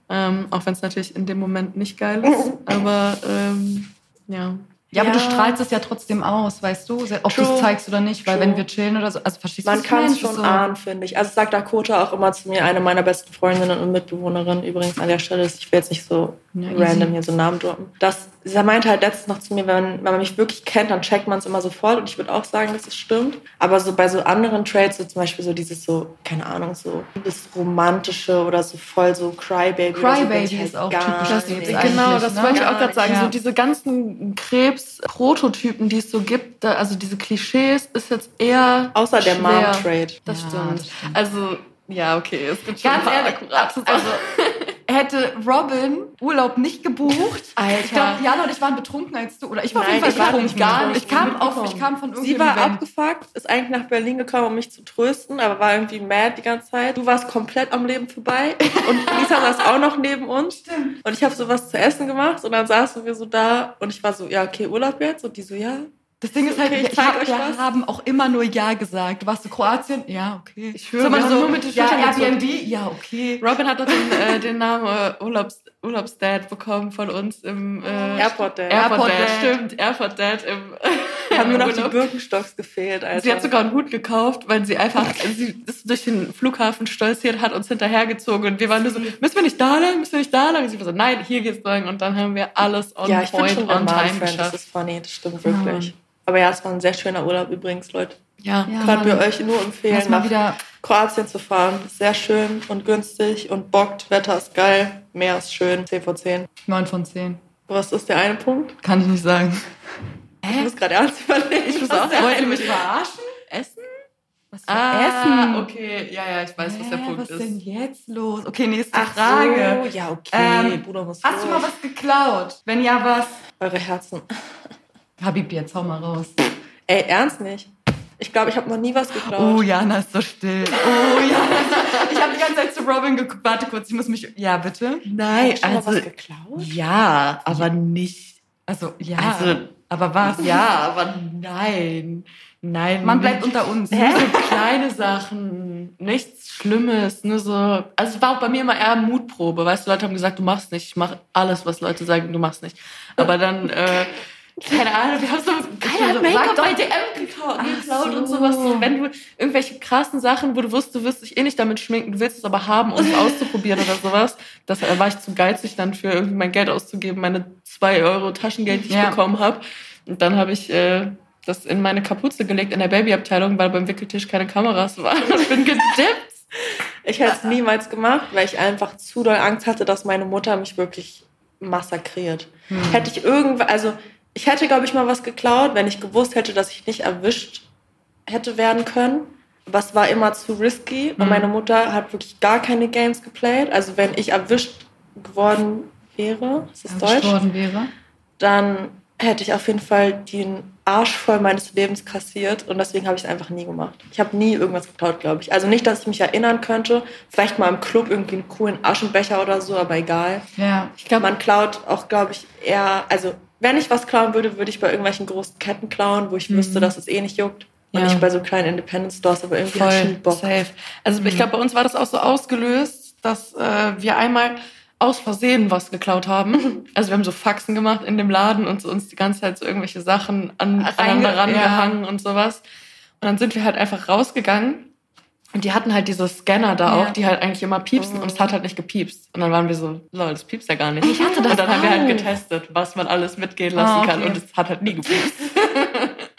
Ähm, auch wenn es natürlich in dem Moment nicht geil ist, aber ähm, ja. Ja, aber Ja. du strahlst es ja trotzdem aus, weißt du? Ob du es zeigst oder nicht, weil True. wenn wir chillen oder so, also verstehst Man kann es schon so, ahnen, finde ich. Also sagt Dakota auch immer zu mir, eine meiner besten Freundinnen und Mitbewohnerinnen übrigens an der Stelle, ist, ich will jetzt nicht so Ja, easy. random hier so Namen droppen. Das, sie meinte halt letztens noch zu mir, wenn, wenn man mich wirklich kennt, dann checkt man es immer sofort und ich würde auch sagen, dass es stimmt. Aber so bei so anderen Traits, so zum Beispiel so dieses so, keine Ahnung, so das Romantische oder so voll so Crybaby. so, Crybaby ich halt ist auch gar typisch nicht. Krebs Genau, eigentlich, das ne? wollte ich auch gerade sagen. ja. So diese ganzen Krebs-Prototypen, die es so gibt, da, also diese Klischees, ist jetzt eher Außer der. Mom-Trait. Das, Ja, stimmt. das stimmt. Also, ja, okay, es gibt schon Ganz ein paar ehrlich, akkurate also Sachen. Hätte Robin Urlaub nicht gebucht. Alter. Ich glaube, Jana und ich waren betrunken als du. Oder ich war Nein, auf jeden ich Fall war betrunken. nicht gar nicht Ich kam, auf, ich kam von Sie irgendeinem war Event. abgefuckt, ist eigentlich nach Berlin gekommen, um mich zu trösten, aber war irgendwie mad die ganze Zeit. Du warst komplett am Leben vorbei und Lisa saß auch noch neben uns. Stimmt. Und ich habe so was zu essen gemacht und dann saßen wir so da und ich war so, ja, okay, Urlaub jetzt? Und die so, ja. Das Ding ist halt, Okay, ich ich hab, euch wir was. haben auch immer nur Ja gesagt. Du warst so Kroatien? Ja, okay. Ich schwöre, so, man so nur mit den ja, Airbnb? Ja, okay. Robin hat doch den, äh, den Namen äh, Urlaubs, Urlaubsdad bekommen von uns im äh, Airport Dad. Airport, Airport Dad. Dad. Stimmt, Airport Dad im haben nur noch die. Birkenstocks gefehlt, Alter. Sie hat sogar einen Hut gekauft, weil sie einfach, sie ist durch den Flughafen stolziert, hat uns hinterhergezogen und wir waren nur so, müssen wir nicht da lang, müssen wir nicht da lang? Und sie war so, nein, hier geht's lang und dann haben wir alles on ja, ich bin point, schon on time Mom-Fan, das geschafft. ist funny, das stimmt wirklich. Aber ja, es war ein sehr schöner Urlaub übrigens, Leute. Ja. Ja, Können wir euch nur empfehlen, nach wieder Kroatien zu fahren. Ist sehr schön und günstig und bockt. Wetter ist geil. Meer ist schön. 10 von 10. 9 von 10. Was ist der eine Punkt? Kann ich nicht sagen. Ich muss gerade ernst überlegen. Ich muss auch Wollt ihr mich verarschen? Essen? Was für Ah, Essen? okay. Ja, ja, ich weiß, was der Hä, Punkt was ist. denn jetzt los? Okay, nächste Ach Frage. So, ja, okay. Ähm, Bruder muss Hast du durch. mal was geklaut? Wenn ja, was? Eure Herzen. Habib, jetzt hau mal raus. Ey, ernst nicht? Ich glaube, ich habe noch nie was geklaut. Oh, Jana ist so still. Oh, Jana ist so... Ich habe die ganze Zeit zu Robin geguckt. Warte kurz, ich muss mich... Ja, bitte? Nein, Hast du also, was geklaut? ja, aber nicht. Also, ja. Also- aber was? Ja, aber nein. Nein. Man bleibt unter uns. Nur so kleine Sachen, nichts Schlimmes, nur so. Also es war auch bei mir immer eher Mutprobe, weißt du, Leute haben gesagt, du machst nicht, ich mach alles, was Leute sagen, du machst nicht. Aber dann, äh, keine Ahnung, wir haben so, keiner so, Make-up bei DM geklaut, so. und sowas. So, wenn du irgendwelche krassen Sachen, wo du wusstest, du wirst dich eh nicht damit schminken, du willst es aber haben, um es auszuprobieren oder sowas, das äh, war ich zu geizig dann für irgendwie mein Geld auszugeben, meine zwei Euro Taschengeld, die ich Ja. bekommen habe. Und dann habe ich äh, das in meine Kapuze gelegt in der Babyabteilung, weil beim Wickeltisch keine Kameras waren. Und bin gedippt. Ich hätte es niemals gemacht, weil ich einfach zu doll Angst hatte, dass meine Mutter mich wirklich massakriert. Hätte ich irgendwann, also ich hätte, glaube ich, mal was geklaut, wenn ich gewusst hätte, dass ich nicht erwischt hätte werden können. Aber es war immer zu risky und Mhm. meine Mutter hat wirklich gar keine Games geplayt. Also wenn ich erwischt geworden wäre, ist das Erwischt Deutsch, worden wäre. dann hätte ich auf jeden Fall den Arsch voll meines Lebens kassiert und deswegen habe ich es einfach nie gemacht. Ich habe nie irgendwas geklaut, glaube ich. Also nicht, dass ich mich erinnern könnte. Vielleicht mal im Club irgendwie einen coolen Aschenbecher oder so, aber egal. Ja. Ich glaube, man klaut auch, glaube ich, eher, also wenn ich was klauen würde, würde ich bei irgendwelchen großen Ketten klauen, wo ich wüsste, dass es eh nicht juckt. Und Ja. nicht bei so kleinen Independent Stores, aber irgendwie Voll schon Bock. safe. Also ich glaube, bei uns war das auch so ausgelöst, dass äh, wir einmal aus Versehen was geklaut haben. Also wir haben so Faxen gemacht in dem Laden und so uns die ganze Zeit so irgendwelche Sachen an, aneinander ja. rangehangen und sowas. Und dann sind wir halt einfach rausgegangen und die hatten halt diese Scanner da Ja. auch, die halt eigentlich immer piepsen und es hat halt nicht gepiepst. Und dann waren wir so, lol, das piepst ja gar nicht. Ich hatte das und dann haben wir halt getestet, was man alles mitgehen lassen kann okay. und es hat halt nie gepiepst.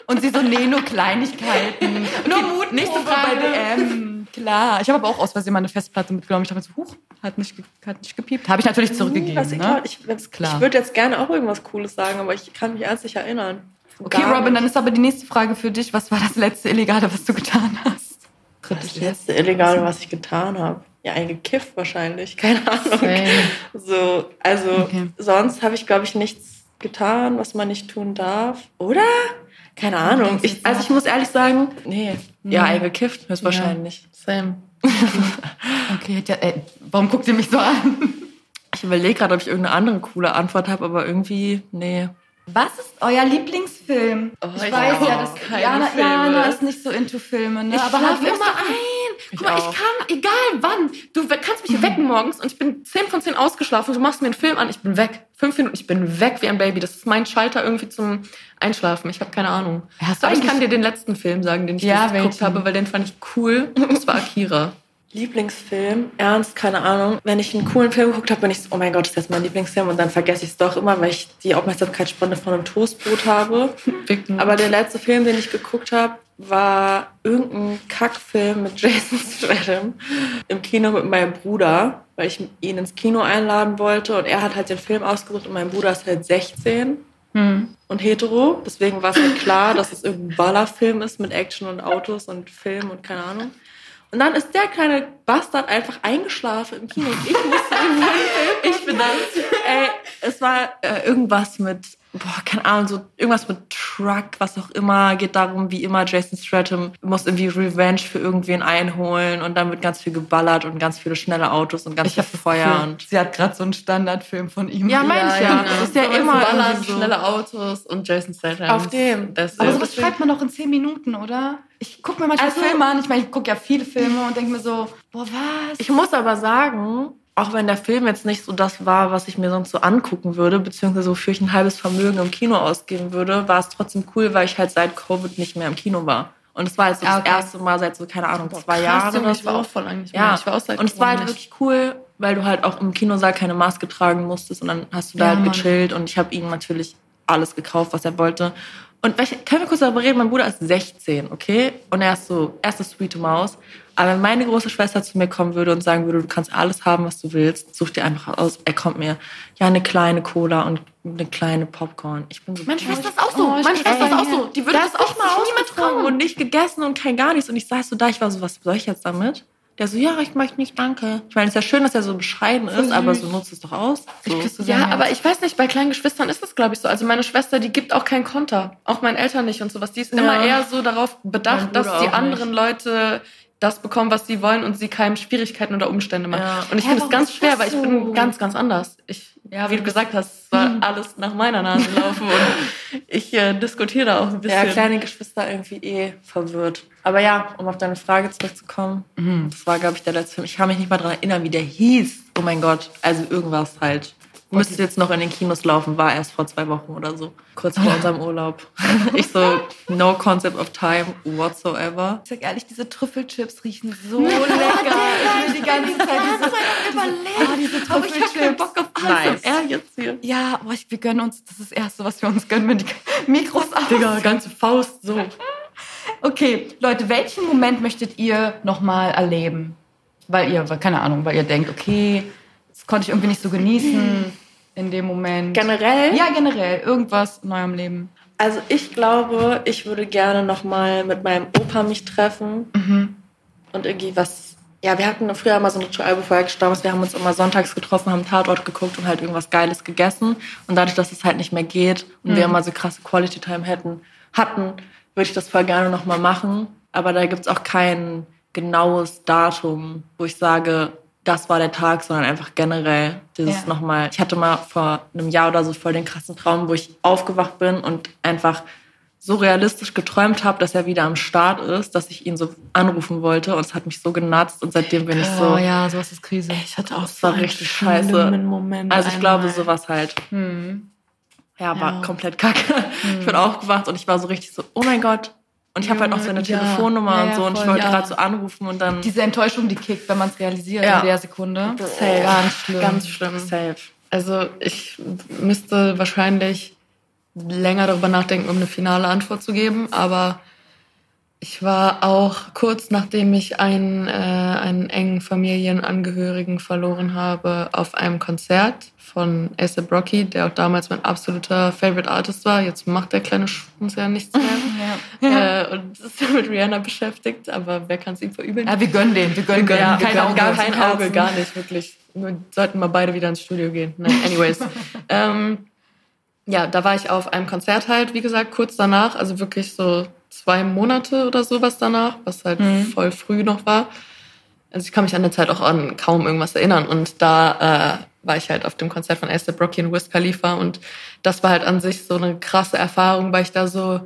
Und sie so, nee, nur Kleinigkeiten. nur Mut, nächste Frage bei DM. Klar. Ich habe aber auch aus Versehen mal eine Festplatte mitgenommen. Ich habe so, huch, hat nicht, hat nicht gepiept. Habe ich natürlich zurückgegeben. Ich ne? ich, klar. ich würde jetzt gerne auch irgendwas Cooles sagen, aber ich kann mich ernst nicht erinnern. Okay, Robin, dann nicht. ist aber die nächste Frage für dich. Was war das letzte Illegale, was du getan hast? Das letzte Illegale, was ich getan habe. Ja, eingekifft wahrscheinlich. Keine Ahnung. Same. So, also Okay. sonst habe ich, glaube ich, nichts getan, was man nicht tun darf. Oder? Keine Ahnung. Ich, also ich muss ehrlich sagen, nee. Ja, eingekifft höchstwahrscheinlich. Same. Okay, ja, ey, warum guckt ihr mich so an? Ich überlege gerade, ob ich irgendeine andere coole Antwort habe, aber irgendwie, nee. Was ist euer Lieblingsfilm? Oh, ich ich weiß ja, dass Jana. Jana ist nicht so into Filme, ne? Ich aber schlafe hat immer ein. Guck mal, auch. ich kann, egal wann, du kannst mich hier wecken morgens und ich bin 10 von 10 ausgeschlafen, du machst mir einen Film an, ich bin weg. Fünf Minuten, ich bin weg wie ein Baby. Das ist mein Schalter irgendwie zum Einschlafen. Ich habe keine Ahnung. Hast du Aber ich kann dir den letzten Film sagen, den ich Ja, geguckt habe, weil den fand ich cool. Das war Akira. Lieblingsfilm, ernst, keine Ahnung. Wenn ich einen coolen Film geguckt habe, bin ich so, oh mein Gott, das ist jetzt mein Lieblingsfilm und dann vergesse ich es doch immer, weil ich die Aufmerksamkeitsspanne von einem Toastbrot habe. Aber der letzte Film, den ich geguckt habe, war irgendein Kackfilm mit Jason Statham im Kino mit meinem Bruder, weil ich ihn ins Kino einladen wollte und er hat halt den Film ausgesucht und mein Bruder ist halt 16 und hetero. Deswegen war es halt klar, dass es irgendein Ballerfilm ist mit Action und Autos und Film und keine Ahnung. Und dann ist der kleine Bastard einfach eingeschlafen im Kino ich musste irgendwann Ich bin das. Ey, es war äh, irgendwas mit, boah, keine Ahnung, so irgendwas mit Truck, was auch immer. Geht darum, wie immer Jason Stratham muss irgendwie Revenge für irgendwen einholen und dann wird ganz viel geballert und ganz viele schnelle Autos und ganz Ich viel Feuer und Sie hat gerade so einen Standardfilm von ihm. Ja, mein ich ja. Das ist ja immer Ballern, so. schnelle Autos und Jason Statham. Auf dem. Das Aber sowas schreibt man doch in zehn Minuten, oder? Ich gucke mir manchmal Also- Filme an. Ich meine, ich gucke ja viele Filme und denke mir so, boah, was? Ich muss aber sagen, auch wenn der Film jetzt nicht so das war, was ich mir sonst so angucken würde, beziehungsweise wofür ich ein halbes Vermögen im Kino ausgeben würde, war es trotzdem cool, weil ich halt seit Covid nicht mehr im Kino war. Und es war jetzt so Ah, das okay. erste Mal seit so, keine Ahnung, zwei Krass, Jahren oder ich war so. auch voll lang nicht mehr. Ja, Ich war auch seit und es war halt Corona wirklich cool, weil du halt auch im Kinosaal keine Maske tragen musstest und dann hast du da Ja, halt Mann. gechillt und ich habe ihm natürlich alles gekauft, was er wollte. Und welche, können wir kurz darüber reden? Mein Bruder ist 16, okay? Und er ist so, er ist eine sweete Maus. Aber wenn meine große Schwester zu mir kommen würde und sagen würde, du kannst alles haben, was du willst, such dir einfach aus. Er kommt mir, ja, eine kleine Cola und eine kleine Popcorn. Ich bin so, Meine Schwester ist auch so. Oh, Meine Schwester ist auch so. Die würde das ist auch nicht mal trauen. und nicht gegessen und kein gar nichts. Und ich saß so da, ich war so, was soll ich jetzt damit? Der so, ja, ich möchte nicht, danke. Ich meine, es ist ja schön, dass er so bescheiden ist, aber so nutzt es doch aus. So. Ich Ja, aber ich weiß nicht, bei kleinen Geschwistern ist das, glaube ich, so. Also meine Schwester, die gibt auch keinen Konter. Auch meinen Eltern nicht und sowas. Die ist immer Ja. eher so darauf bedacht, dass die anderen Leute das bekommen, was sie wollen und sie keinem Schwierigkeiten oder Umstände machen. Ja. Und ich finde es ganz schwer, weil ich so? bin ganz, ganz anders. Ich, Ja, wie du gesagt hast, es soll alles nach meiner Nase laufen und ich äh, diskutiere da auch ein Ja, bisschen. kleine Geschwister irgendwie eh verwirrt. Aber ja, um auf deine Frage zurückzukommen, das war, glaube ich, der letzte Film. Ich kann mich nicht mal daran erinnern, wie der hieß. Oh mein Gott. Also irgendwas halt. Müsste jetzt noch in den Kinos laufen, war erst vor zwei Wochen oder so. Kurz vor unserem Urlaub. Ich so, no concept of time whatsoever. Ich sag ehrlich, diese Trüffelchips riechen so lecker. Ich will die ganze Zeit diese, diese, oh, diese aber ich habe keinen Trüffelchips. Bock auf Nice. alles. Er jetzt hier. Ja, boah, ich, wir gönnen uns, das ist das Erste, was wir uns gönnen, wenn die Mikros aus. Digga, ganze Faust so. Okay, Leute, welchen Moment möchtet ihr nochmal erleben? Weil ihr, keine Ahnung, weil ihr denkt, okay, das konnte ich irgendwie nicht so genießen in dem Moment. Generell? Ja, generell. Irgendwas in eurem Leben. Also ich glaube, ich würde gerne noch mal mit meinem Opa mich treffen und irgendwie was Ja, wir hatten früher immer so ein Ritual, bevor er gestorben ist. Wir haben uns immer sonntags getroffen, haben Tatort geguckt und halt irgendwas Geiles gegessen. Und dadurch, dass es halt nicht mehr geht und wir immer so krasse Quality Time hätten, hatten, würde ich das voll gerne nochmal machen. Aber da gibt's auch kein genaues Datum, wo ich sage, das war der Tag, sondern einfach generell dieses Ja. nochmal. Ich hatte mal vor einem Jahr oder so voll den krassen Traum, wo ich aufgewacht bin und einfach so realistisch geträumt habe, dass er wieder am Start ist, dass ich ihn so anrufen wollte und es hat mich so genatzt und seitdem bin ich so. Oh ja, sowas ist Krise. Ich hatte auch Das war richtig scheiße. Moment Also ich glaube einmal. sowas halt. Hm. Ja, war Ja. komplett kacke. Ich bin aufgewacht und ich war so richtig so, oh mein Gott. Und ich habe halt noch seine Ja. Telefonnummer Ja, und ja, so und ich wollte ja. gerade so anrufen und dann Diese Enttäuschung, die kickt, wenn man es realisiert Ja. in der Sekunde. Safe. Ganz schlimm. Ganz schlimm. safe. Also ich müsste wahrscheinlich länger darüber nachdenken, um eine finale Antwort zu geben. Aber ich war auch kurz nachdem ich einen, äh, einen engen Familienangehörigen verloren habe, auf einem Konzert von A$AP Rocky, der auch damals mein absoluter Favorite Artist war. Jetzt macht der kleine Schwanz ja nichts mehr. Ja. äh, und ist mit Rihanna beschäftigt, aber wer kann es ihm verübeln? ja, wir gönnen den. Wir gönnen Wir gönnen, Kein wir Auge. zum kein Auge, gar nicht, wirklich. Wir sollten mal beide wieder ins Studio gehen. Nein, anyways. ähm, ja, da war ich auf einem Konzert halt, wie gesagt, kurz danach, also wirklich so zwei Monate oder sowas danach, was halt Mhm. voll früh noch war. Also ich kann mich an der Zeit auch an kaum irgendwas erinnern. Und da äh, war ich halt auf dem Konzert von A$AP Rocky und Wiz Khalifa und das war halt an sich so eine krasse Erfahrung, weil ich da so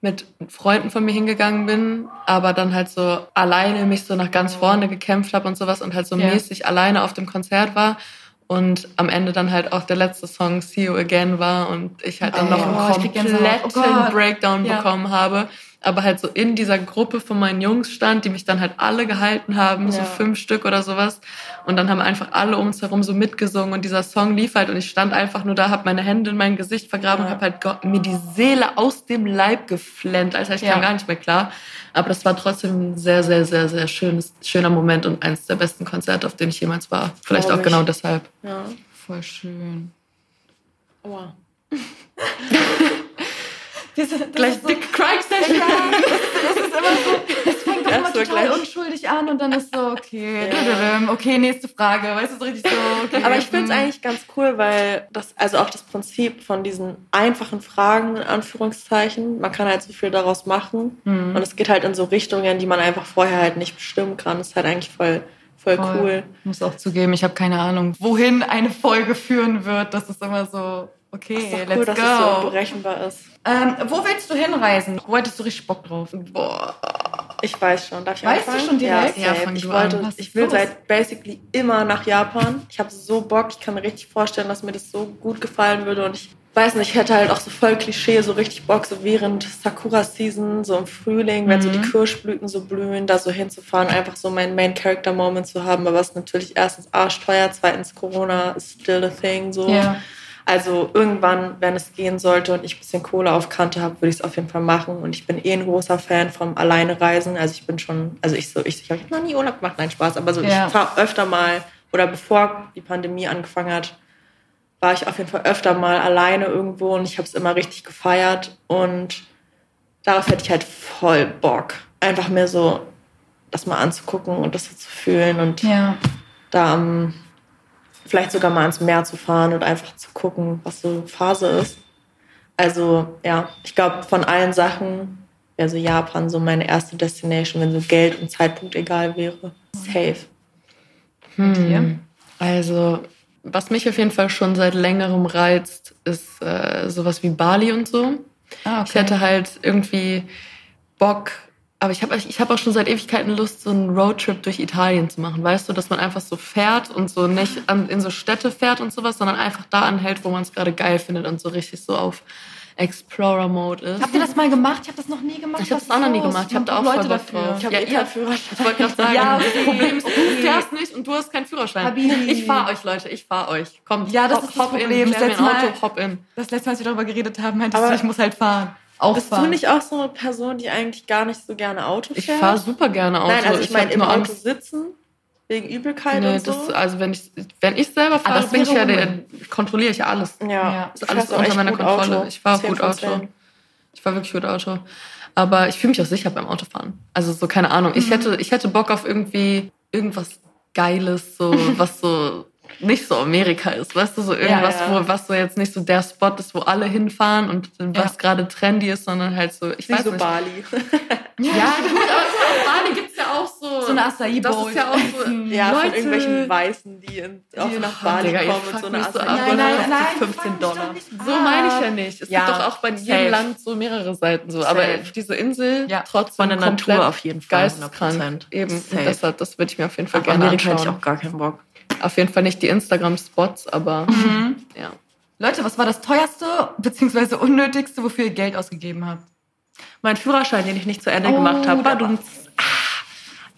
mit Freunden von mir hingegangen bin, aber dann halt so alleine mich so nach ganz vorne gekämpft habe und sowas und halt so Ja. mäßig alleine auf dem Konzert war und am Ende dann halt auch der letzte Song See You Again war und ich halt dann Oh, noch einen kompletten Oh. Breakdown Ja. bekommen habe, aber halt so in dieser Gruppe von meinen Jungs stand, die mich dann halt alle gehalten haben, so Ja. fünf Stück oder sowas und dann haben einfach alle um uns herum so mitgesungen und dieser Song lief halt und ich stand einfach nur da, habe meine Hände in mein Gesicht vergraben Ja. und habe halt Gott, mir die Seele aus dem Leib geflennt, als ich Ja. kam gar nicht mehr klar. Aber das war trotzdem ein sehr, sehr, sehr, sehr schönes, schöner Moment und eines der besten Konzerte, auf denen ich jemals war. Vielleicht auch ich. genau deshalb. Ja. Voll schön. Aua. Das Gleich ist so, dick Crying Session. Ja, das ist immer so, es fängt doch immer so total gleich. unschuldig an und dann ist so, okay, Ja. okay, nächste Frage. Weißt du, so richtig so, okay. Aber ich finde es hm. eigentlich ganz cool, weil das, also auch das Prinzip von diesen einfachen Fragen, in Anführungszeichen, man kann halt so viel daraus machen. Mhm. Und es geht halt in so Richtungen, die man einfach vorher halt nicht bestimmen kann. Das ist halt eigentlich voll, voll, Voll. cool. Ich muss auch zugeben, ich habe keine Ahnung, wohin eine Folge führen wird. Das ist immer so, okay, Ist doch let's cool, dass es so go. unberechenbar ist. ähm, wo willst du hinreisen? Wo hättest du richtig Bock drauf? Boah. Ich weiß schon. Darf ich Weißt du anfangen? schon direkt? Ja, Ja, ich du wollte, ich ist will los? seit basically immer nach Japan. Ich habe so Bock. Ich kann mir richtig vorstellen, dass mir das so gut gefallen würde. Und ich weiß nicht, ich hätte halt auch so voll Klischee, so richtig Bock, so während Sakura-Season, so im Frühling, wenn so die Mhm. Kirschblüten so blühen, da so hinzufahren, einfach so meinen Main-Character-Moment zu haben. Aber es ist natürlich erstens arschteuer, zweitens Corona is still a thing, so. Ja. Also irgendwann, wenn es gehen sollte und ich ein bisschen Kohle auf Kante habe, würde ich es auf jeden Fall machen. Und ich bin eh ein großer Fan vom Alleinereisen. Also ich bin schon, also ich so, ich, ich habe noch nie Urlaub gemacht, nein Spaß, aber so Ja. ich fahre öfter mal oder bevor die Pandemie angefangen hat, war ich auf jeden Fall öfter mal alleine irgendwo und ich habe es immer richtig gefeiert und darauf hätte ich halt voll Bock, einfach mir so das mal anzugucken und das so zu fühlen und Ja. da am vielleicht sogar mal ans Meer zu fahren und einfach zu gucken, was so Phase ist. Also ja, ich glaube, von allen Sachen wäre so Japan so meine erste Destination, wenn so Geld und Zeitpunkt egal wäre. Safe. Dir? Also, was mich auf jeden Fall schon seit längerem reizt, ist äh, sowas wie Bali und so. Ah, Ich hätte halt irgendwie Bock, aber ich habe ich hab auch schon seit Ewigkeiten Lust, so einen Roadtrip durch Italien zu machen. Weißt du, dass man einfach so fährt und so nicht an, in so Städte fährt und sowas, sondern einfach da anhält, wo man es gerade geil findet und so richtig so auf Explorer-Mode ist. Habt ihr das mal gemacht? Ich habe das noch nie gemacht. Ich habe das auch noch nie gemacht. Ich habe da auch Man voll Leute drauf. Ich habe Ja, eh ihr- keinen Führerschein. Ich wollte gerade sagen, Ja, das okay. Problem ist, du fährst nicht und du hast keinen Führerschein. Habibi. Ich fahre euch, Leute, ich fahre euch. Kommt, Ja, das hop, ist das hop in, Problem. klär Das letzte Auto, Mal- hop in. Das letzte Mal, als wir darüber geredet haben, meintest Aber du, ich muss halt fahren. Auch Bist fahren. du nicht auch so eine Person, die eigentlich gar nicht so gerne Auto Ich fährt? fahre super gerne Auto. Nein, also ich, hab meine im Auto Angst. sitzen wegen Übelkeit Nee, und so. das, also wenn ich wenn ich selber fahre, das bin ich ja der, kontrolliere ich ja alles. ja, Ja. Ist alles unter meiner Kontrolle. Auto. Ich fahre 10 gut Auto. 10. Ich fahre wirklich gut Auto. Aber ich fühle mich auch sicher beim Autofahren. Also so keine Ahnung. Ich hätte ich hätte Bock auf irgendwie irgendwas Geiles, so was so nicht so Amerika ist, weißt du, so irgendwas, Ja, ja. wo was so jetzt nicht so der Spot ist, wo alle hinfahren und was Ja. gerade trendy ist, sondern halt so, ich weiß nicht. Bali. Ja, gut, aber auf Bali gibt's ja auch so. So eine Acai Das Bowl. ist ja auch so. Ja, Leute, von irgendwelchen Weißen, die, in, auf Die- nach Bali Digga, kommen und fuckt so eine mich so Acai. Bowl Nein, kostet nein, 15 fuck mich Dollar. nicht So meine ich ja nicht. Es Ja, gibt doch auch bei jedem safe. Land so mehrere Seiten so. Aber Safe. diese Insel Ja. trotzdem Von der Natur auf jeden Fall, geisteskrank. 100%. Eben. Deshalb, das würde ich mir auf jeden Fall Auf gerne Amerika hätte ich anschauen. auch gar keinen Bock. Auf jeden Fall nicht die Instagram-Spots, aber Mhm. ja. Leute, was war das teuerste bzw. unnötigste, wofür ihr Geld ausgegeben habt? Mein Führerschein, den ich nicht zu Ende Oh, gemacht habe, da war war-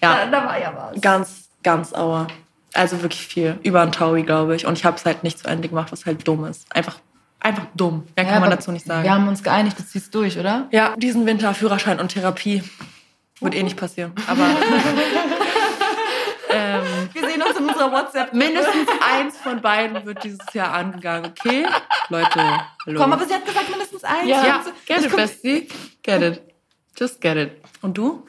Ja, da war ja was. ganz, ganz auer. Also wirklich viel. Über ein Taui, glaube ich. Und ich habe es halt nicht zu Ende gemacht, was halt dumm ist. Einfach, einfach dumm. Mehr kann Ja, man aber dazu nicht sagen. Wir haben uns geeinigt, du ziehst durch, oder? Ja, diesen Winter Führerschein und Therapie. Wird eh nicht passieren. Aber sehen uns in unserer WhatsApp. mindestens eins von beiden wird dieses Jahr angegangen. Okay? Leute, hallo. Komm, aber sie hat gesagt mindestens eins. Ja, Ja. get Ich it, Bestie. Get it. Just get it. Und du?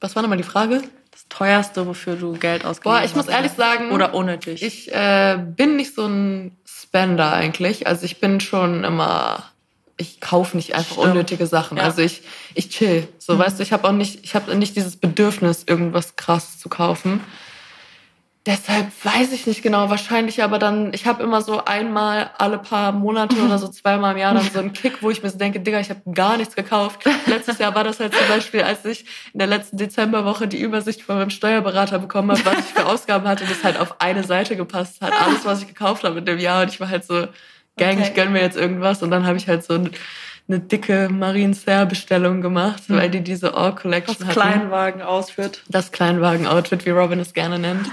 Was war nochmal die Frage? Das teuerste, wofür du Geld ausgegeben Boah, ich muss hast. ehrlich sagen, Oder unnötig. ich äh, bin nicht so ein Spender eigentlich. Also ich bin schon immer, ich kaufe nicht einfach Stimmt. unnötige Sachen. Ja. Also ich, ich chill. So, weißt du, ich habe auch nicht, ich habe nicht dieses Bedürfnis, irgendwas krass zu kaufen. Deshalb weiß ich nicht genau, wahrscheinlich aber dann, ich habe immer so einmal alle paar Monate oder so zweimal im Jahr dann so einen Kick, wo ich mir so denke, Digga, ich habe gar nichts gekauft. Letztes Jahr war das halt zum Beispiel, als ich in der letzten Dezemberwoche die Übersicht von meinem Steuerberater bekommen habe, was ich für Ausgaben hatte, das halt auf eine Seite gepasst hat. Alles, was ich gekauft habe in dem Jahr. Und ich war halt so, Gang, Okay. ich gönn mir jetzt irgendwas. Und dann habe ich halt so ein, eine dicke Marine Serre Bestellung gemacht, weil die diese All Collection das hatten Kleinwagen ausführt. das Kleinwagen-Outfit, wie Robin es gerne nennt.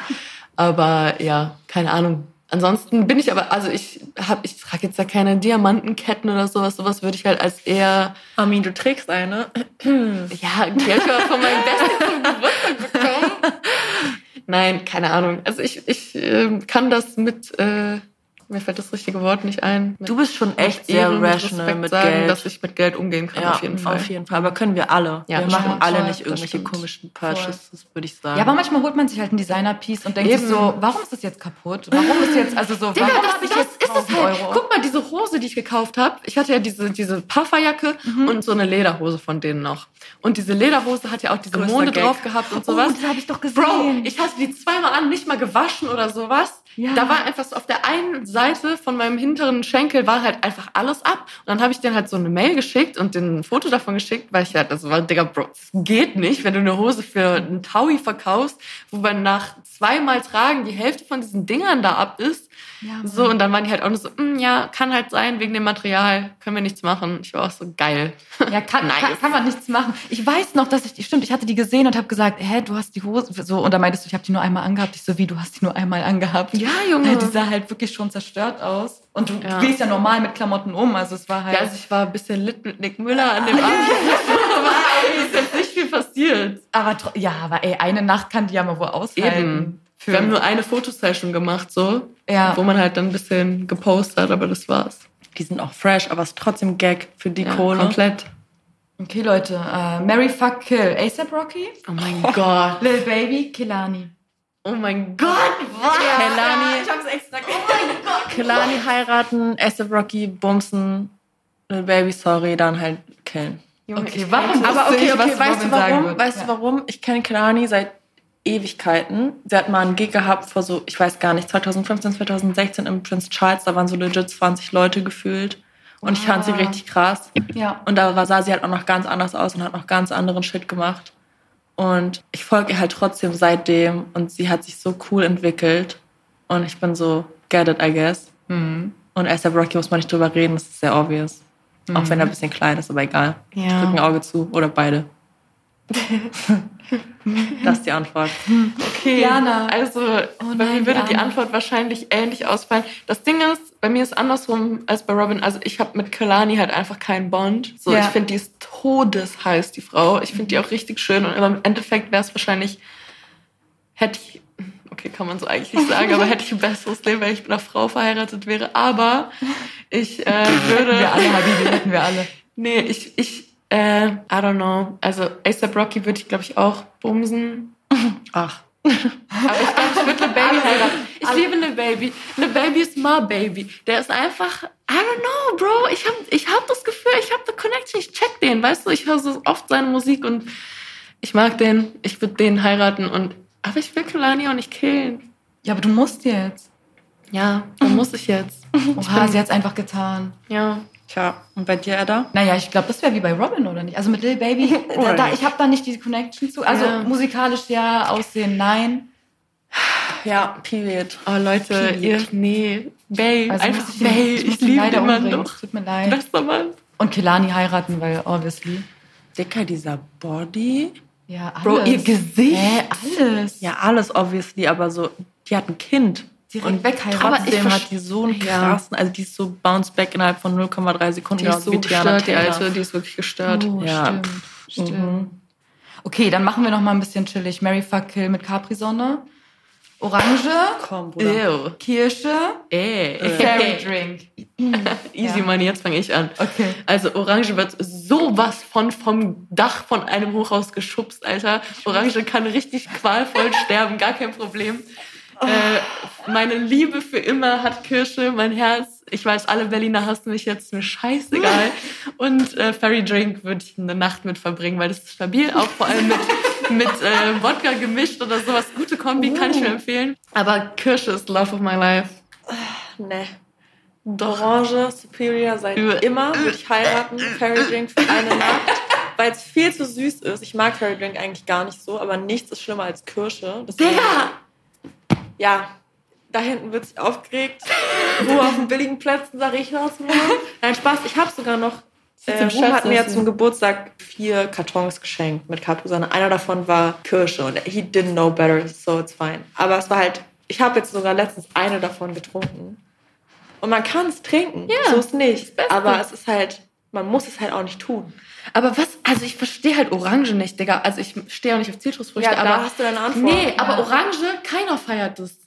Aber ja, keine Ahnung. Ansonsten bin ich aber, also ich habe, ich trage jetzt ja keine Diamantenketten oder sowas. Sowas würde ich halt als eher, Armin, du trägst eine. ja, die hab ich aber von meinem Besten Geburtstag bekommen. Nein, keine Ahnung. Also ich, ich ähm, kann das mit, äh, mir fällt das richtige Wort nicht ein. Mit, Du bist schon echt sehr rational Respekt mit sagen, Geld. dass ich mit Geld umgehen kann, auf jeden Fall. Auf jeden Fall. Aber können wir alle. Ja, wir machen stimmt. alle Voll, nicht irgendwelche komischen Purchases, würde ich sagen. Ja, aber manchmal holt man sich halt ein Designer-Piece und denkt Eben. sich so, warum ist das jetzt kaputt? Warum ist jetzt, also so, Digga, warum das, habe ich das jetzt ist es 1000 halt. Euro? Guck mal, diese Hose, die ich gekauft habe. Ich hatte ja diese, diese Pufferjacke und so eine Lederhose von denen noch. Und diese Lederhose hat ja auch diese Größter Monde Gag. drauf gehabt und sowas. Oh, das habe ich doch gesehen. Bro, ich hatte die zweimal an, nicht mal gewaschen oder sowas. Ja. Da war einfach so auf der einen Seite von meinem hinteren Schenkel war halt einfach alles ab. Und dann habe ich denen halt so eine Mail geschickt und ein Foto davon geschickt, weil ich halt, das war, Digga, Bro, geht nicht, wenn du eine Hose für einen Taui verkaufst, wo man nach zweimal tragen die Hälfte von diesen Dingern da ab ist. Ja, so, und dann waren die halt auch nur so, "Mm, ja, kann halt sein, wegen dem Material, können wir nichts machen. Ich war auch so geil. Ja, kann, Nice. kann, kann man nichts machen. Ich weiß noch, dass ich die, stimmt, ich hatte die gesehen und habe gesagt, hä, du hast die Hose, so, und da meintest du, ich habe die nur einmal angehabt. Ich so, wie, du hast die nur einmal angehabt? Ja, Junge. Äh, Die sah halt wirklich schon zerstört aus. Und du Ja. gehst ja normal mit Klamotten um, also es war halt... Ja, also ich war ein bisschen lit mit Nick Müller an dem Abend. aber es ist jetzt nicht viel passiert. aber, ja, aber ey, eine Nacht kann die ja mal wohl aushalten. Eben. Wir haben nur eine Fotosession gemacht, so, Ja. wo man halt dann ein bisschen gepostet hat, aber das war's. die sind auch fresh, aber es ist trotzdem Gag für die Ja, Kohle. Komplett. okay, Leute, äh, Mary Fuck Kill. ASAP Rocky? Oh mein Gott. Lil Baby? Kilani. Oh mein Gott. Kelani, ich habe es extra gesagt. Kelani heiraten, ASAP Rocky bumsen, Lil Baby sorry, dann halt killen. Junge, Okay, warum? Aber okay, aber was weißt du warum? Weißt Ja. du warum? Ich kenne Kelani seit Ewigkeiten. Sie hat mal einen Gig gehabt vor so, ich weiß gar nicht, 2015, 2016 im Prince Charles. Da waren so legit 20 Leute gefühlt. Und ich fand sie Wow. richtig krass. Ja. Und da war, sah sie halt auch noch ganz anders aus und hat noch ganz anderen Shit gemacht. Und ich folge ihr halt trotzdem seitdem und sie hat sich so cool entwickelt. Und ich bin so, get it, I guess. Mhm. Und ASAP Rocky muss man nicht drüber reden, das ist sehr obvious. Auch wenn er ein bisschen klein ist, aber egal. Ich Ja. drück ein Auge zu oder beide. das ist die Antwort. Okay, Diana. also Oh bei nein, mir würde die Diana. Antwort wahrscheinlich ähnlich ausfallen. Das Ding ist, bei mir ist andersrum als bei Robin. Also ich habe mit Kalani halt einfach keinen Bond. So, Ja. ich finde, die ist todesheiß, die Frau. Ich finde die auch richtig schön und im Endeffekt wäre es wahrscheinlich, hätte ich, okay, kann man so eigentlich nicht sagen, aber hätte ich ein besseres Leben, wenn ich mit einer Frau verheiratet wäre. Aber ich äh, würde... Wir alle, Habibi, hätten wir alle. Nee, ich, ich, äh, I don't know. Also ASAP Rocky würde ich, glaube ich, auch bumsen. Ach, Aber ich glaube, ich würde Lil Baby heiraten. Ich liebe Lil Baby. Lil Baby ist my baby. Der ist einfach, I don't know, Bro. Ich habe ich hab das Gefühl, ich habe the connection, ich check den. Weißt du, ich höre so oft seine Musik und ich mag den. Ich würde den heiraten und, aber ich will Kalani auch nicht killen. Ja, aber du musst jetzt. Ja, dann muss ich jetzt. Oha, sie hat's einfach getan. Ja. Tja, und bei dir, Edda? Naja, ich glaube, das wäre wie bei Robin, oder nicht? Also mit Lil Baby, da, da, ich habe da nicht diese Connection zu. Also Ja. musikalisch ja, Aussehen nein. Ja, period. Oh, Leute, Period. ihr, nee. Babe, Also einfach ich, Babe. ihn- ich, Ich liebe den Mann umbringen. doch. Tut mir leid. Bester Mann. Und Kelani heiraten, weil obviously. Dicker, dieser Body. Ja, alles. Bro, ihr Gesicht. Hä, alles. Ja, alles obviously, aber so, die hat ein Kind. Direkt und wegheiraten. Aber ich hat die so einen krassen, also die ist so bounce back innerhalb von 0,3 Sekunden. Die ist so wie gestört, die. Alte. Die ist wirklich gestört. Oh, Ja. stimmt. Stimmt. Okay, dann machen wir noch mal ein bisschen chillig. Mary Fuck Kill mit Capri-Sonne. Orange. Komm, Bruder. Ew. Kirsche. Ey. Fairy Drink. Easy Ja. Money, jetzt fange ich an. Okay. Also Orange wird sowas von vom Dach von einem Hochhaus geschubst, Alter. Orange kann richtig qualvoll sterben, gar kein Problem. Äh, meine Liebe für immer hat Kirsche, mein Herz. Ich weiß, alle Berliner hassen mich jetzt, mir scheißegal. Und äh, Fairy Drink würde ich eine Nacht mit verbringen, weil das ist stabil, auch vor allem mit, mit äh, Wodka gemischt oder sowas. Gute Kombi, kann ich mir empfehlen. Aber Kirsche ist Love of my life. Nee. Orange, Superior seit immer würde ich heiraten. Fairy Drink für eine Nacht. Weil es viel zu süß ist. Ich mag Fairy Drink eigentlich gar nicht so, aber nichts ist schlimmer als Kirsche. Deswegen, Digga! Ja, da hinten wird sich aufgeregt. Ruhe auf den billigen Plätzen, sag ich das mal. Nein, Spaß, ich habe sogar noch. Äh, Ruhm hat mir ja zum Geburtstag vier Kartons geschenkt mit Capri-Sonne. Einer davon war Kirsche und he didn't know better, so it's fine. Aber es war halt, ich habe jetzt sogar letztens eine davon getrunken. Und man kann es trinken, Ja, so ist nicht. Aber es ist halt, man muss es halt auch nicht tun. Aber was, also ich verstehe halt Orange nicht, Digga. Also ich stehe auch nicht auf Zitrusfrüchte, Ja, da aber. hast du deine Antwort. Nee, aber Ja. Orange, keiner feiert das.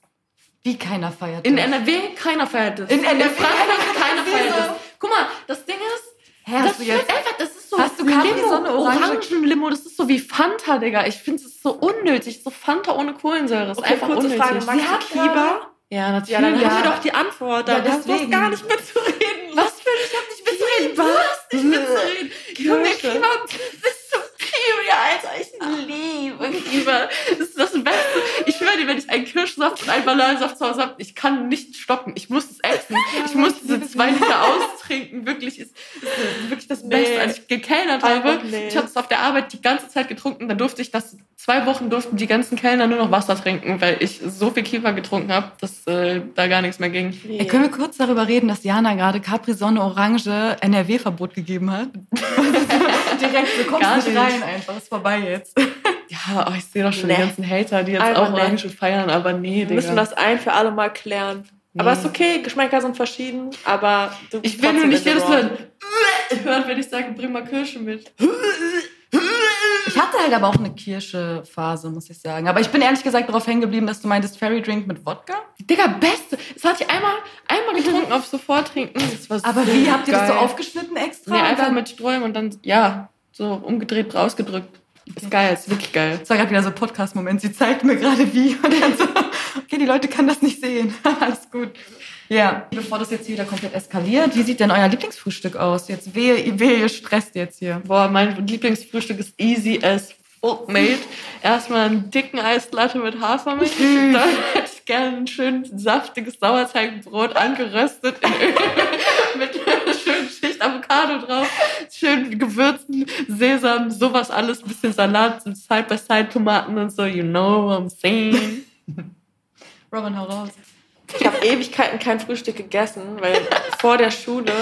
Wie keiner feiert. In das. NRW, keiner feiert das. In NRW? Frankfurt, keiner feiert das. Guck mal, das Ding ist, Hä, das hast du jetzt. schmeckt einfach, das ist so Hast du Limo, Orange? Orangenlimo, das ist so wie Fanta, Digga. Ich finde es ist so unnötig, so Fanta ohne Kohlensäure. Das ist Okay, einfach kurze unnötig. Frage, magst Sie hat Kiba? ja, natürlich. Ja, dann Ja. haben wir doch die Antwort. Ja, Da hast du gar nicht mitzureden. Was für ich hab nicht mitzureden. Du hast nicht mitzureden. Junge. Kiba, das superior, Alter. Ich liebe. Das ist das Beste. Ich schwöre dir, wenn ich einen Kirschsaft und einen Bananensaft zu Hause habe, ich kann nicht stoppen. Ich muss es essen. ich muss diese zwei Liter austrinken. Wirklich, ist, ist wirklich das Nee. Beste. Als ich gekellnert habe, Einfach nicht. ich habe es auf der Arbeit die ganze Zeit getrunken. Dann durfte ich das, zwei Wochen durften die ganzen Kellner nur noch Wasser trinken, weil ich so viel Kiba getrunken habe, dass äh, da gar nichts mehr ging. Nee. Ey, können wir kurz darüber reden, dass Jana gerade Capri-Sonne Orange NRW-Verbot gegeben hat? Direkt, du kommst Gar nicht rein einfach. Ist vorbei jetzt. Ja, oh, ich sehe doch schon Nee. die ganzen Hater, die jetzt Einfach auch nee. Orange feiern, aber nee, Wir Digga. müssen das ein für alle Mal klären. Aber ist okay, Geschmäcker sind verschieden, aber du bist ich will nur nicht jedes. Mal hören, wenn ich sage, bring mal Kirsche mit. Ich hatte halt aber auch eine Kirsche-Phase, muss ich sagen. Aber ich bin ehrlich gesagt darauf hängen geblieben, dass du meintest Fairy Drink mit Wodka. Digga, beste. Das hatte ich einmal, einmal getrunken auf sofort trinken. Das war Aber so wie habt ihr das so aufgeschnitten extra? Nee, einfach dann- mit Sträumen und dann, ja, so umgedreht rausgedrückt. Ist geil, ist wirklich geil. Das war gerade wieder so ein Podcast-Moment. Sie zeigt mir gerade wie. Und dann so, okay, die Leute können das nicht sehen. Alles gut. Ja, bevor das jetzt hier wieder komplett eskaliert, wie sieht denn euer Lieblingsfrühstück aus? Jetzt wehe, wehe ihr stresst jetzt hier. Boah, mein Lieblingsfrühstück ist easy as fuck made. Erstmal einen dicken Eislatte mit Hafermilch. Dann hätte ich gerne ein schön saftiges Sauerteigbrot angeröstet in Öl mit Avocado drauf, schön gewürzen, Sesam, sowas alles, ein bisschen Salat, Side-by-Side-Tomaten und so, you know what I'm saying. Robin, hau raus. Ich habe Ewigkeiten kein Frühstück gegessen, weil vor der Schule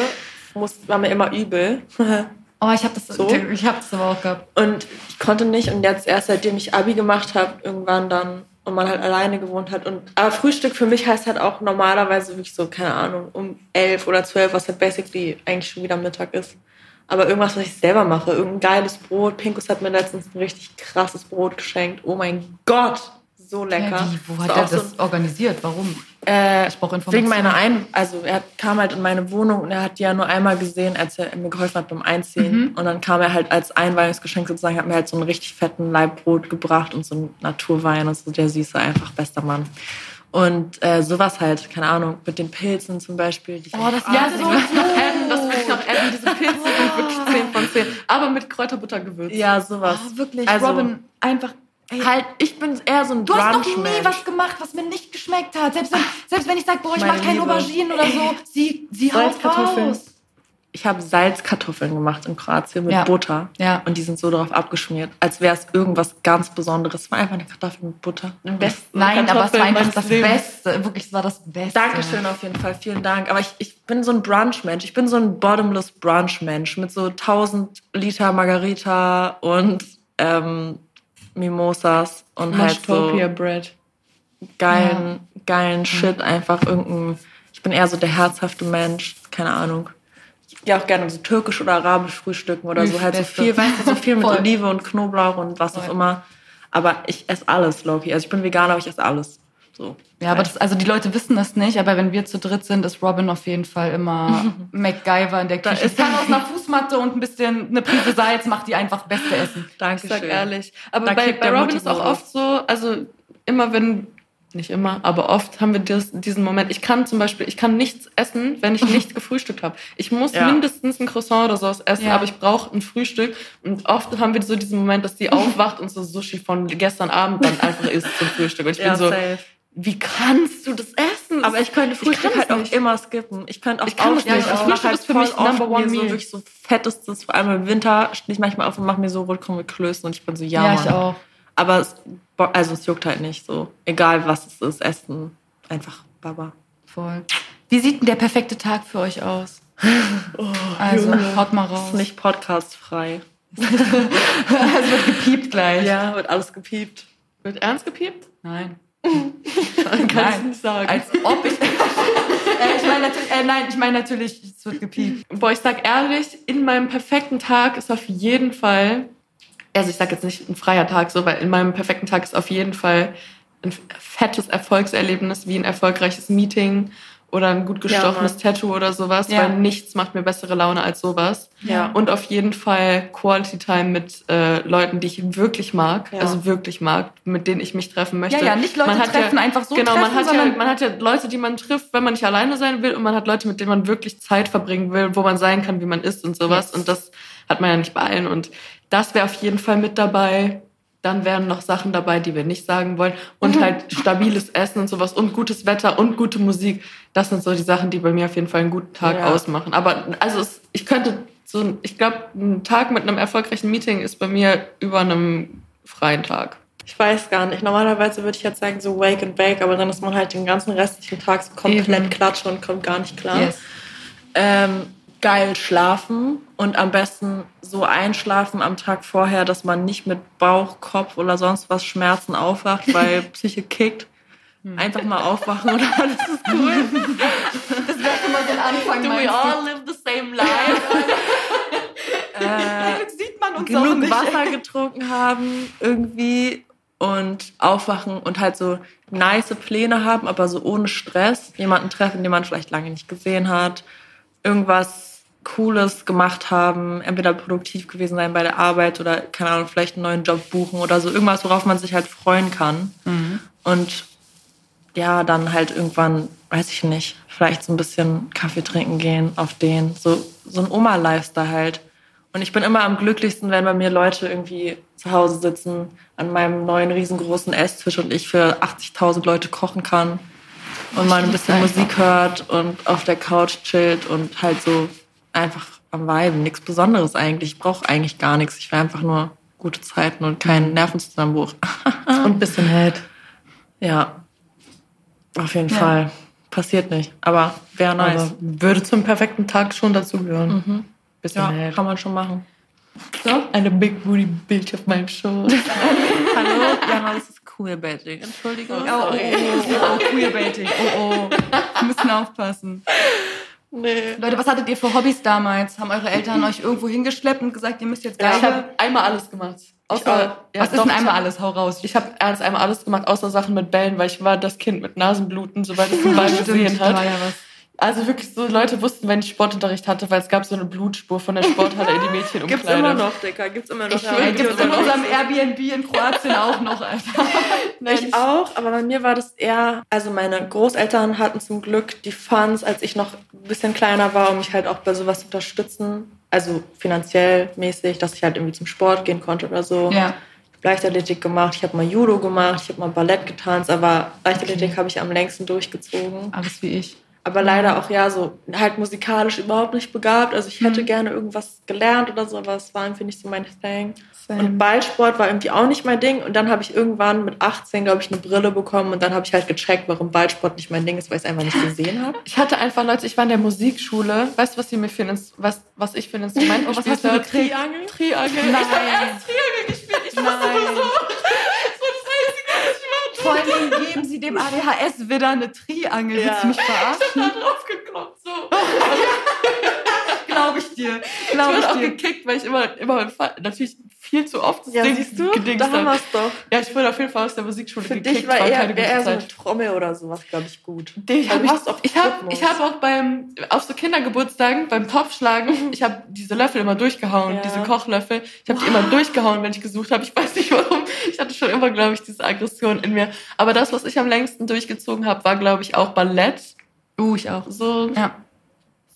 muss, war mir immer übel. Oh, ich habe das, So? ich hab das aber auch gehabt. Und ich konnte nicht und jetzt erst seitdem ich Abi gemacht habe, irgendwann dann und man halt alleine gewohnt hat. Und, aber Frühstück für mich heißt halt auch normalerweise wirklich so, keine Ahnung, um elf oder zwölf, was halt basically eigentlich schon wieder Mittag ist. Aber irgendwas, was ich selber mache, irgendein geiles Brot. Pinkus hat mir letztens ein richtig krasses Brot geschenkt. Oh mein Gott, so lecker. Wie, wo hat er auch so das organisiert? Warum? Äh, Ich brauche Informationen. wegen meiner Ein... Also er kam halt in meine Wohnung und er hat die ja nur einmal gesehen, als er mir geholfen hat beim Einziehen. Mhm. Und dann kam er halt als Einweihungsgeschenk sozusagen, hat mir halt so einen richtig fetten Leibbrot gebracht und so einen Naturwein und so der süße, einfach bester Mann. Und äh, sowas halt, keine Ahnung, mit den Pilzen zum Beispiel. Oh, das Ja, ja, so das will ich noch essen. Diese Pilze sind wirklich 10 von 10. Aber mit Kräuterbutter gewürzt. Ja, sowas. Oh, wirklich, Also, Robin, einfach. Ey, Halt, ich bin eher so ein Du hast noch nie was gemacht, was mir nicht geschmeckt hat. Selbst wenn, selbst wenn ich sage, boah, ich mag keine. Auberginen oder so, sie, sie haut raus. Ich habe Salzkartoffeln gemacht in Kroatien mit Ja. Butter. Ja. Und die sind so darauf abgeschmiert, als wäre es irgendwas ganz Besonderes. Es war einfach eine Kartoffel mit Butter. Am besten Nein, aber es war Kartoffeln einfach das Lebens. Beste. Wirklich, es war das Beste. Dankeschön auf jeden Fall, vielen Dank. Aber ich, ich bin so ein Brunch-Mensch. Ich bin so ein bottomless Brunch-Mensch mit so 1000 Liter Margarita und ähm, Mimosas und halt so Mashtopia Bread. geilen, geilen Shit. Einfach irgendein. Ich bin eher so der herzhafte Mensch. Keine Ahnung. Ich gehe auch gerne so türkisch oder arabisch frühstücken oder so. Halt so viel, weißt du, so viel mit. Olive und Knoblauch und was auch Voll. immer. Aber ich esse alles, Loki. Also ich bin Veganer, aber ich esse alles. So. Ja, aber das, also die Leute wissen das nicht, aber wenn wir zu dritt sind, ist Robin auf jeden Fall immer MacGyver in der Küche. Ich kann aus einer Fußmatte und ein bisschen eine Prise Salz macht die einfach beste Essen. Ich Dankeschön. sag ehrlich. Aber Da bei, bei Robin ist auch oft so, also immer wenn, nicht immer, aber oft haben wir das, diesen Moment. Ich kann zum Beispiel, ich kann nichts essen, wenn ich nicht gefrühstückt habe. Ich muss Ja. mindestens ein Croissant oder sowas essen, Ja. aber ich brauche ein Frühstück. Und oft haben wir so diesen Moment, dass die aufwacht und so Sushi von gestern Abend dann einfach isst zum Frühstück. Und ich Ja, bin so, safe. Wie kannst du das essen? Aber ich könnte Frühstück kann halt auch nicht. immer skippen. Ich könnte auch Ich kann das nicht. Ich Frühstück mache halt ist für mich number one mir so meal. wirklich so fettestes, vor allem im Winter stehe ich manchmal auf und mache mir so Rotkohl mit Klößen und ich bin so, ja, Ja, Mann. ich auch. Aber es, also es juckt halt nicht so. Egal was es ist, Essen. Einfach Baba. Voll. Wie sieht denn der perfekte Tag für euch aus? also, Junge. haut mal Das raus. ist nicht podcastfrei. es wird gepiept gleich. Ja, wird alles gepiept. Wird ernst gepiept? Nein. Dann kann ich Nein. nicht sagen. Als ob ich. äh, ich meine natürlich, äh, nein, ich meine natürlich, es wird gepiept. Boah, ich sag ehrlich, in meinem perfekten Tag ist auf jeden Fall, also ich sag jetzt nicht ein freier Tag so, weil in meinem perfekten Tag ist auf jeden Fall ein fettes Erfolgserlebnis wie ein erfolgreiches Meeting oder ein gut gestochenes Mann. Tattoo oder sowas, Ja. weil nichts macht mir bessere Laune als sowas. Ja. Und auf jeden Fall Quality Time mit äh, Leuten, die ich wirklich mag, Ja. also wirklich mag, mit denen ich mich treffen möchte. Ja, ja, nicht Leute Man hat treffen, einfach so genau, treffen, man hat, ja, man hat ja Leute, die man trifft, wenn man nicht alleine sein will und man hat Leute, mit denen man wirklich Zeit verbringen will, wo man sein kann, wie man ist und sowas. Yes. Und das hat man ja nicht bei allen. Und das wäre auf jeden Fall mit dabei. Dann wären noch Sachen dabei, die wir nicht sagen wollen. Und halt stabiles Essen und sowas und gutes Wetter und gute Musik. Das sind so die Sachen, die bei mir auf jeden Fall einen guten Tag Ja. ausmachen. Aber also es, ich könnte so, ich glaube, ein Tag mit einem erfolgreichen Meeting ist bei mir über einem freien Tag. Ich weiß gar nicht. Normalerweise würde ich jetzt sagen so Wake and Bake, aber dann ist man halt den ganzen restlichen Tag so komplett Eben. klatsche und kommt gar nicht klar. Yes. Ähm, geil schlafen und am besten so einschlafen am Tag vorher, dass man nicht mit Bauch, Kopf oder sonst was Schmerzen aufwacht, weil Psyche kickt. Einfach mal aufwachen und alles ist cool. Das wäre schon mal so ein Anfang. Do we all live the same life? Äh, sieht man uns auch genug. Wasser getrunken haben irgendwie und aufwachen und halt so nice Pläne haben, aber so ohne Stress. Jemanden treffen, den man vielleicht lange nicht gesehen hat. Irgendwas Cooles gemacht haben, entweder produktiv gewesen sein bei der Arbeit oder, keine Ahnung, vielleicht einen neuen Job buchen oder so. Irgendwas, worauf man sich halt freuen kann. Und ja, dann halt irgendwann, weiß ich nicht, vielleicht so ein bisschen Kaffee trinken gehen auf den. So, so ein Oma-Lifestyle halt. Und ich bin immer am glücklichsten, wenn bei mir Leute irgendwie zu Hause sitzen an meinem neuen riesengroßen Esstisch und ich für 80.000 Leute kochen kann und mal ein bisschen. Musik hört und auf der Couch chillt und halt so einfach am Weiben. Nichts Besonderes eigentlich. Ich brauche eigentlich gar nichts. Ich will einfach nur gute Zeiten und keinen Nervenzusammenbruch. Und ein bisschen Head. Ja, auf jeden Ja. Fall. Passiert nicht, aber wäre nice. Aber würde zum perfekten Tag schon dazugehören. Bisschen ja, Head. kann man schon machen. So, eine Big Booty Bild auf meinem Schoß. Hallo? Ja, das ist Queerbaiting. Entschuldigung. Oh, oh, oh, oh, oh, Queerbaiting. Oh, oh. Wir müssen aufpassen. Nee. Leute, was hattet ihr für Hobbys damals? Haben eure Eltern euch irgendwo hingeschleppt und gesagt, ihr müsst jetzt Ja, ich Geige? habe einmal alles gemacht. Außer, ja, was ist doch, denn einmal hab- alles? Hau raus. Ich habe erst einmal alles gemacht, außer Sachen mit Bällen, weil ich war das Kind mit Nasenbluten, sobald es einen Ball gesehen hat. war ja was. Also wirklich so, Leute wussten, wenn ich Sportunterricht hatte, weil es gab so eine Blutspur von der Sporthalle in die Mädchenumkleide. Gibt's immer noch, Dicker. Gibt's immer noch. Ich Ja, gibt's in unserem Airbnb in Kroatien auch noch, Alter. Ich auch, aber bei mir war das eher, also meine Großeltern hatten zum Glück die Funds, als ich noch ein bisschen kleiner war, um mich halt auch bei sowas zu unterstützen. Also finanziell mäßig, dass ich halt irgendwie zum Sport gehen konnte oder so. Ja. Ich habe Leichtathletik gemacht, ich habe mal Judo gemacht, ich habe mal Ballett getanzt, aber Leichtathletik habe ich am längsten durchgezogen. Alles wie ich. Aber leider auch ja so halt musikalisch überhaupt nicht begabt. Also ich hätte Mhm. gerne irgendwas gelernt oder so, aber es war irgendwie nicht so mein Thing. Same. Und Ballsport war irgendwie auch nicht mein Ding. Und dann habe ich irgendwann mit 18, glaube ich, eine Brille bekommen. Und dann habe ich halt gecheckt, warum Ballsport nicht mein Ding ist, weil ich es einfach nicht gesehen habe. Ich hatte einfach, Leute, ich war in der Musikschule. Weißt du, was, sie mir für ein, was, was ich für ein Instrument Oh, was hast du gekriegt? Triangel. Triangel. Nein. Ich habe erst Triangel gespielt. Ich wusste Nein. nur so. Das war das Einzige, was ich Vor Dingen geben sie dem ADHS wieder eine Triangel. Ja. Willst du mich Ich verarschen? hab da drauf geklopft, so. Glaube ich dir. Ich Glaube wurde auch ich dir. gekickt, weil ich immer, immer natürlich viel zu oft das Ja, Ding siehst du? Da haben hab. wir's doch. Ja, ich wurde auf jeden Fall aus der Musikschule Für gekickt. dich war war eher, eher so eine. Trommel oder sowas, glaube ich, gut. Den hab ich auch ich habe Rhythmus. ich hab auch beim auf so Kindergeburtstagen beim Topfschlagen, ich habe diese Löffel immer durchgehauen, Ja. diese Kochlöffel. Ich habe die immer durchgehauen, wenn ich gesucht habe. Ich weiß nicht warum. Ich hatte schon immer, glaube ich, diese Aggression in mir. Aber das, was ich am längsten durchgezogen habe, war, glaube ich, auch Ballett. Uh, ich auch. So Ja.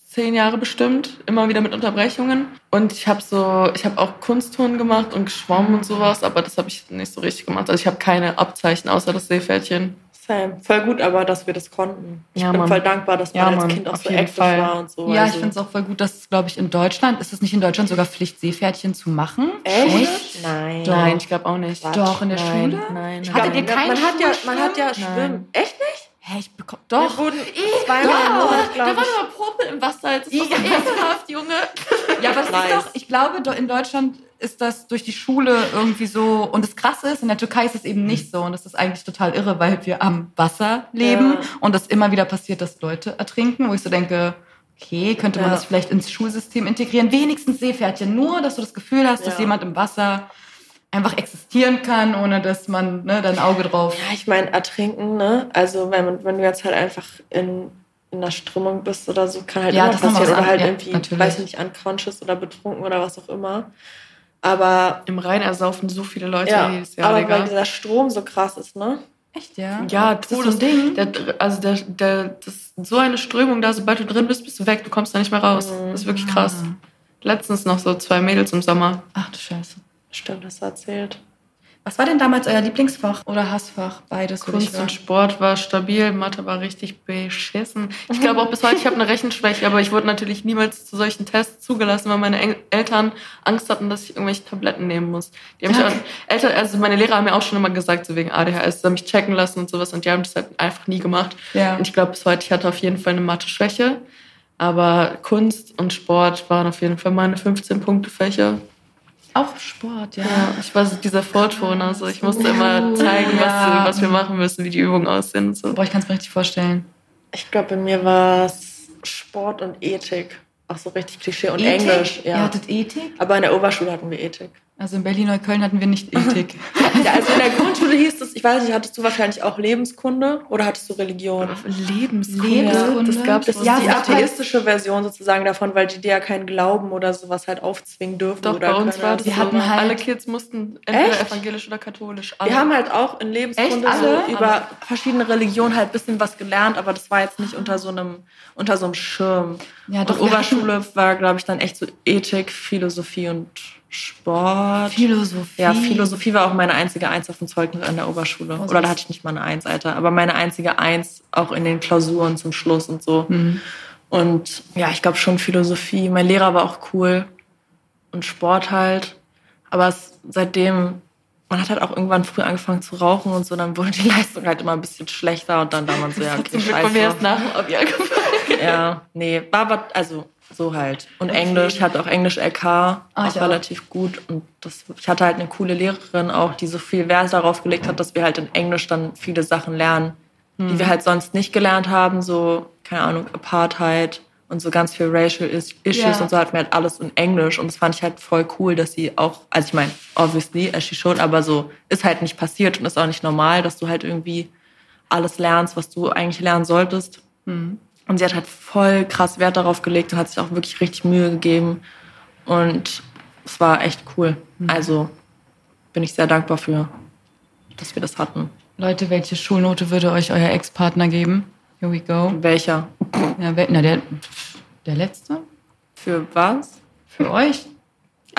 Zehn Jahre bestimmt, immer wieder mit Unterbrechungen. Und ich habe so, ich habe auch Kunstturnen gemacht und geschwommen und sowas, aber das habe ich nicht so richtig gemacht. Also ich habe keine Abzeichen außer das Seepferdchen. Same. Voll gut, aber dass wir das konnten. Ich Ja, bin Mann. voll dankbar, dass man Ja, als Mann, Kind auch auf so active Fall. war und so. Ja, also. ich finde es auch voll gut, dass, glaube ich, in Deutschland, ist es nicht in Deutschland sogar Pflicht, Seepferdchen zu machen? Echt? Nein. Nein, ich glaube auch nicht. Quatsch. Doch, in der Nein, Schule? nein, Ich Hattet ihr keinen man hat ja, man hat ja? Schwimmen. Echt nicht? Hä, ich bekomme. Wir Doch. wurden Ich- zweimal im doch. Monat, Da glaube war ich. nur Popel im Wasser. Das ist doch so Ja. ekelhaft, Junge. Ja, aber das Nice. ist doch, ich glaube, in Deutschland ist das durch die Schule irgendwie so. Und das Krasse ist, in der Türkei ist es eben nicht so. Und das ist eigentlich total irre, weil wir am Wasser leben Ja. und es immer wieder passiert, dass Leute ertrinken, wo ich so denke, okay, könnte man Ja. das vielleicht ins Schulsystem integrieren? Wenigstens Seepferdchen, nur, dass du das Gefühl hast, dass Ja. jemand im Wasser einfach existieren kann, ohne dass man ne, dein Auge drauf. Ja, ich meine, ertrinken, ne? Also, wenn, man, wenn du jetzt halt einfach in, in einer Strömung bist oder so, kann halt Ja, immer passieren. auch Oder halt ja, irgendwie, natürlich. weiß ich nicht, unconscious oder betrunken oder was auch immer. Aber, Im Rhein ersaufen so viele Leute ja, jedes Jahr, aber Digga. weil dieser Strom so krass ist, ne? Echt, ja? Ja, das ist so Todes ein Ding. Der, also der, der, das ist so eine Strömung da, sobald du drin bist, bist du weg, du kommst da nicht mehr raus. Das ist wirklich krass. Ah. Letztens noch so zwei Mädels im Sommer. Ach du Scheiße. Stimmt, das erzählt. Was war denn damals euer Lieblingsfach oder Hassfach? Beides Kunst und. Sport war stabil, Mathe war richtig beschissen. Ich glaube auch bis heute, ich habe eine Rechenschwäche, aber ich wurde natürlich niemals zu solchen Tests zugelassen, weil meine Eltern Angst hatten, dass ich irgendwelche Tabletten nehmen muss. Die haben mich auch, Eltern, also meine Lehrer haben mir auch schon immer gesagt, so wegen ADHS, sie haben mich checken lassen und sowas und die haben das halt einfach nie gemacht. Ja. Und ich glaube bis heute, ich hatte auf jeden Fall eine Mathe-Schwäche. Aber Kunst und Sport waren auf jeden Fall meine 15-Punkte-Fächer. Auch Sport, ja. Ja, ich war so dieser Vorturner, so ich musste immer zeigen, Ja. was, was wir machen müssen, wie die Übungen aussehen und so. Boah, ich kann es mir richtig vorstellen. Ich glaube, bei mir war es Sport und Ethik. Auch so richtig Klischee und Ethik? Englisch. Ihr Ja. hattet Ethik? Aber in der Oberschule hatten wir Ethik. Also in Berlin-Neukölln hatten wir nicht Ethik. Ja, also in der Grundschule hieß es, ich weiß nicht, hattest du wahrscheinlich auch Lebenskunde oder hattest du Religion? Lebenskunde. Lebenskunde? Das gab's Das ist Ja, die es gab atheistische Version sozusagen davon, weil die dir ja keinen Glauben oder sowas halt aufzwingen dürfen. Doch, oder bei uns keine- war das Sie so. hatten halt- alle Kids mussten entweder Echt? evangelisch oder katholisch. Alle. Wir haben halt auch in Lebenskunde so über verschiedene Religionen halt ein bisschen was gelernt, aber das war jetzt nicht unter so einem, unter so einem Schirm. Ja, und doch, wir Oberschule war, glaube ich, dann echt so Ethik, Philosophie und Sport. Philosophie. Ja, Philosophie war auch meine einzige Eins auf dem Zeugnis an der Oberschule. Oh, Oder da hatte ich nicht mal eine Eins, Alter. Aber meine einzige Eins auch in den Klausuren zum Schluss und so. Mhm. Und ja, ich glaube schon Philosophie. Mein Lehrer war auch cool. Und Sport halt. Aber es, seitdem, man hat halt auch irgendwann früh angefangen zu rauchen und so, dann wurde die Leistung halt immer ein bisschen schlechter und dann da man so, ja, okay, Zum Glück mir erst nach dem Abi angefangen. Ja, nee, war aber, also so halt. Und Englisch, ich hatte auch Englisch LK, auch Ah, ich auch. relativ gut. Und das, ich hatte halt eine coole Lehrerin auch, die so viel Wert darauf gelegt hat, dass wir halt in Englisch dann viele Sachen lernen, die wir halt sonst nicht gelernt haben, so, keine Ahnung, Apartheid und so ganz viel Racial Is- Issues Ja. und so hatten wir halt alles in Englisch und das fand ich halt voll cool, dass sie auch, also ich meine, obviously, as she should, aber so ist halt nicht passiert und ist auch nicht normal, dass du halt irgendwie alles lernst, was du eigentlich lernen solltest. Und sie hat halt voll krass Wert darauf gelegt und hat sich auch wirklich richtig Mühe gegeben und es war echt cool. Also bin ich sehr dankbar für, dass wir das hatten. Leute, welche Schulnote würde euch euer Ex-Partner geben? Here we go. Welcher? Ja, wel- na, der, der letzte? Für was? Für euch?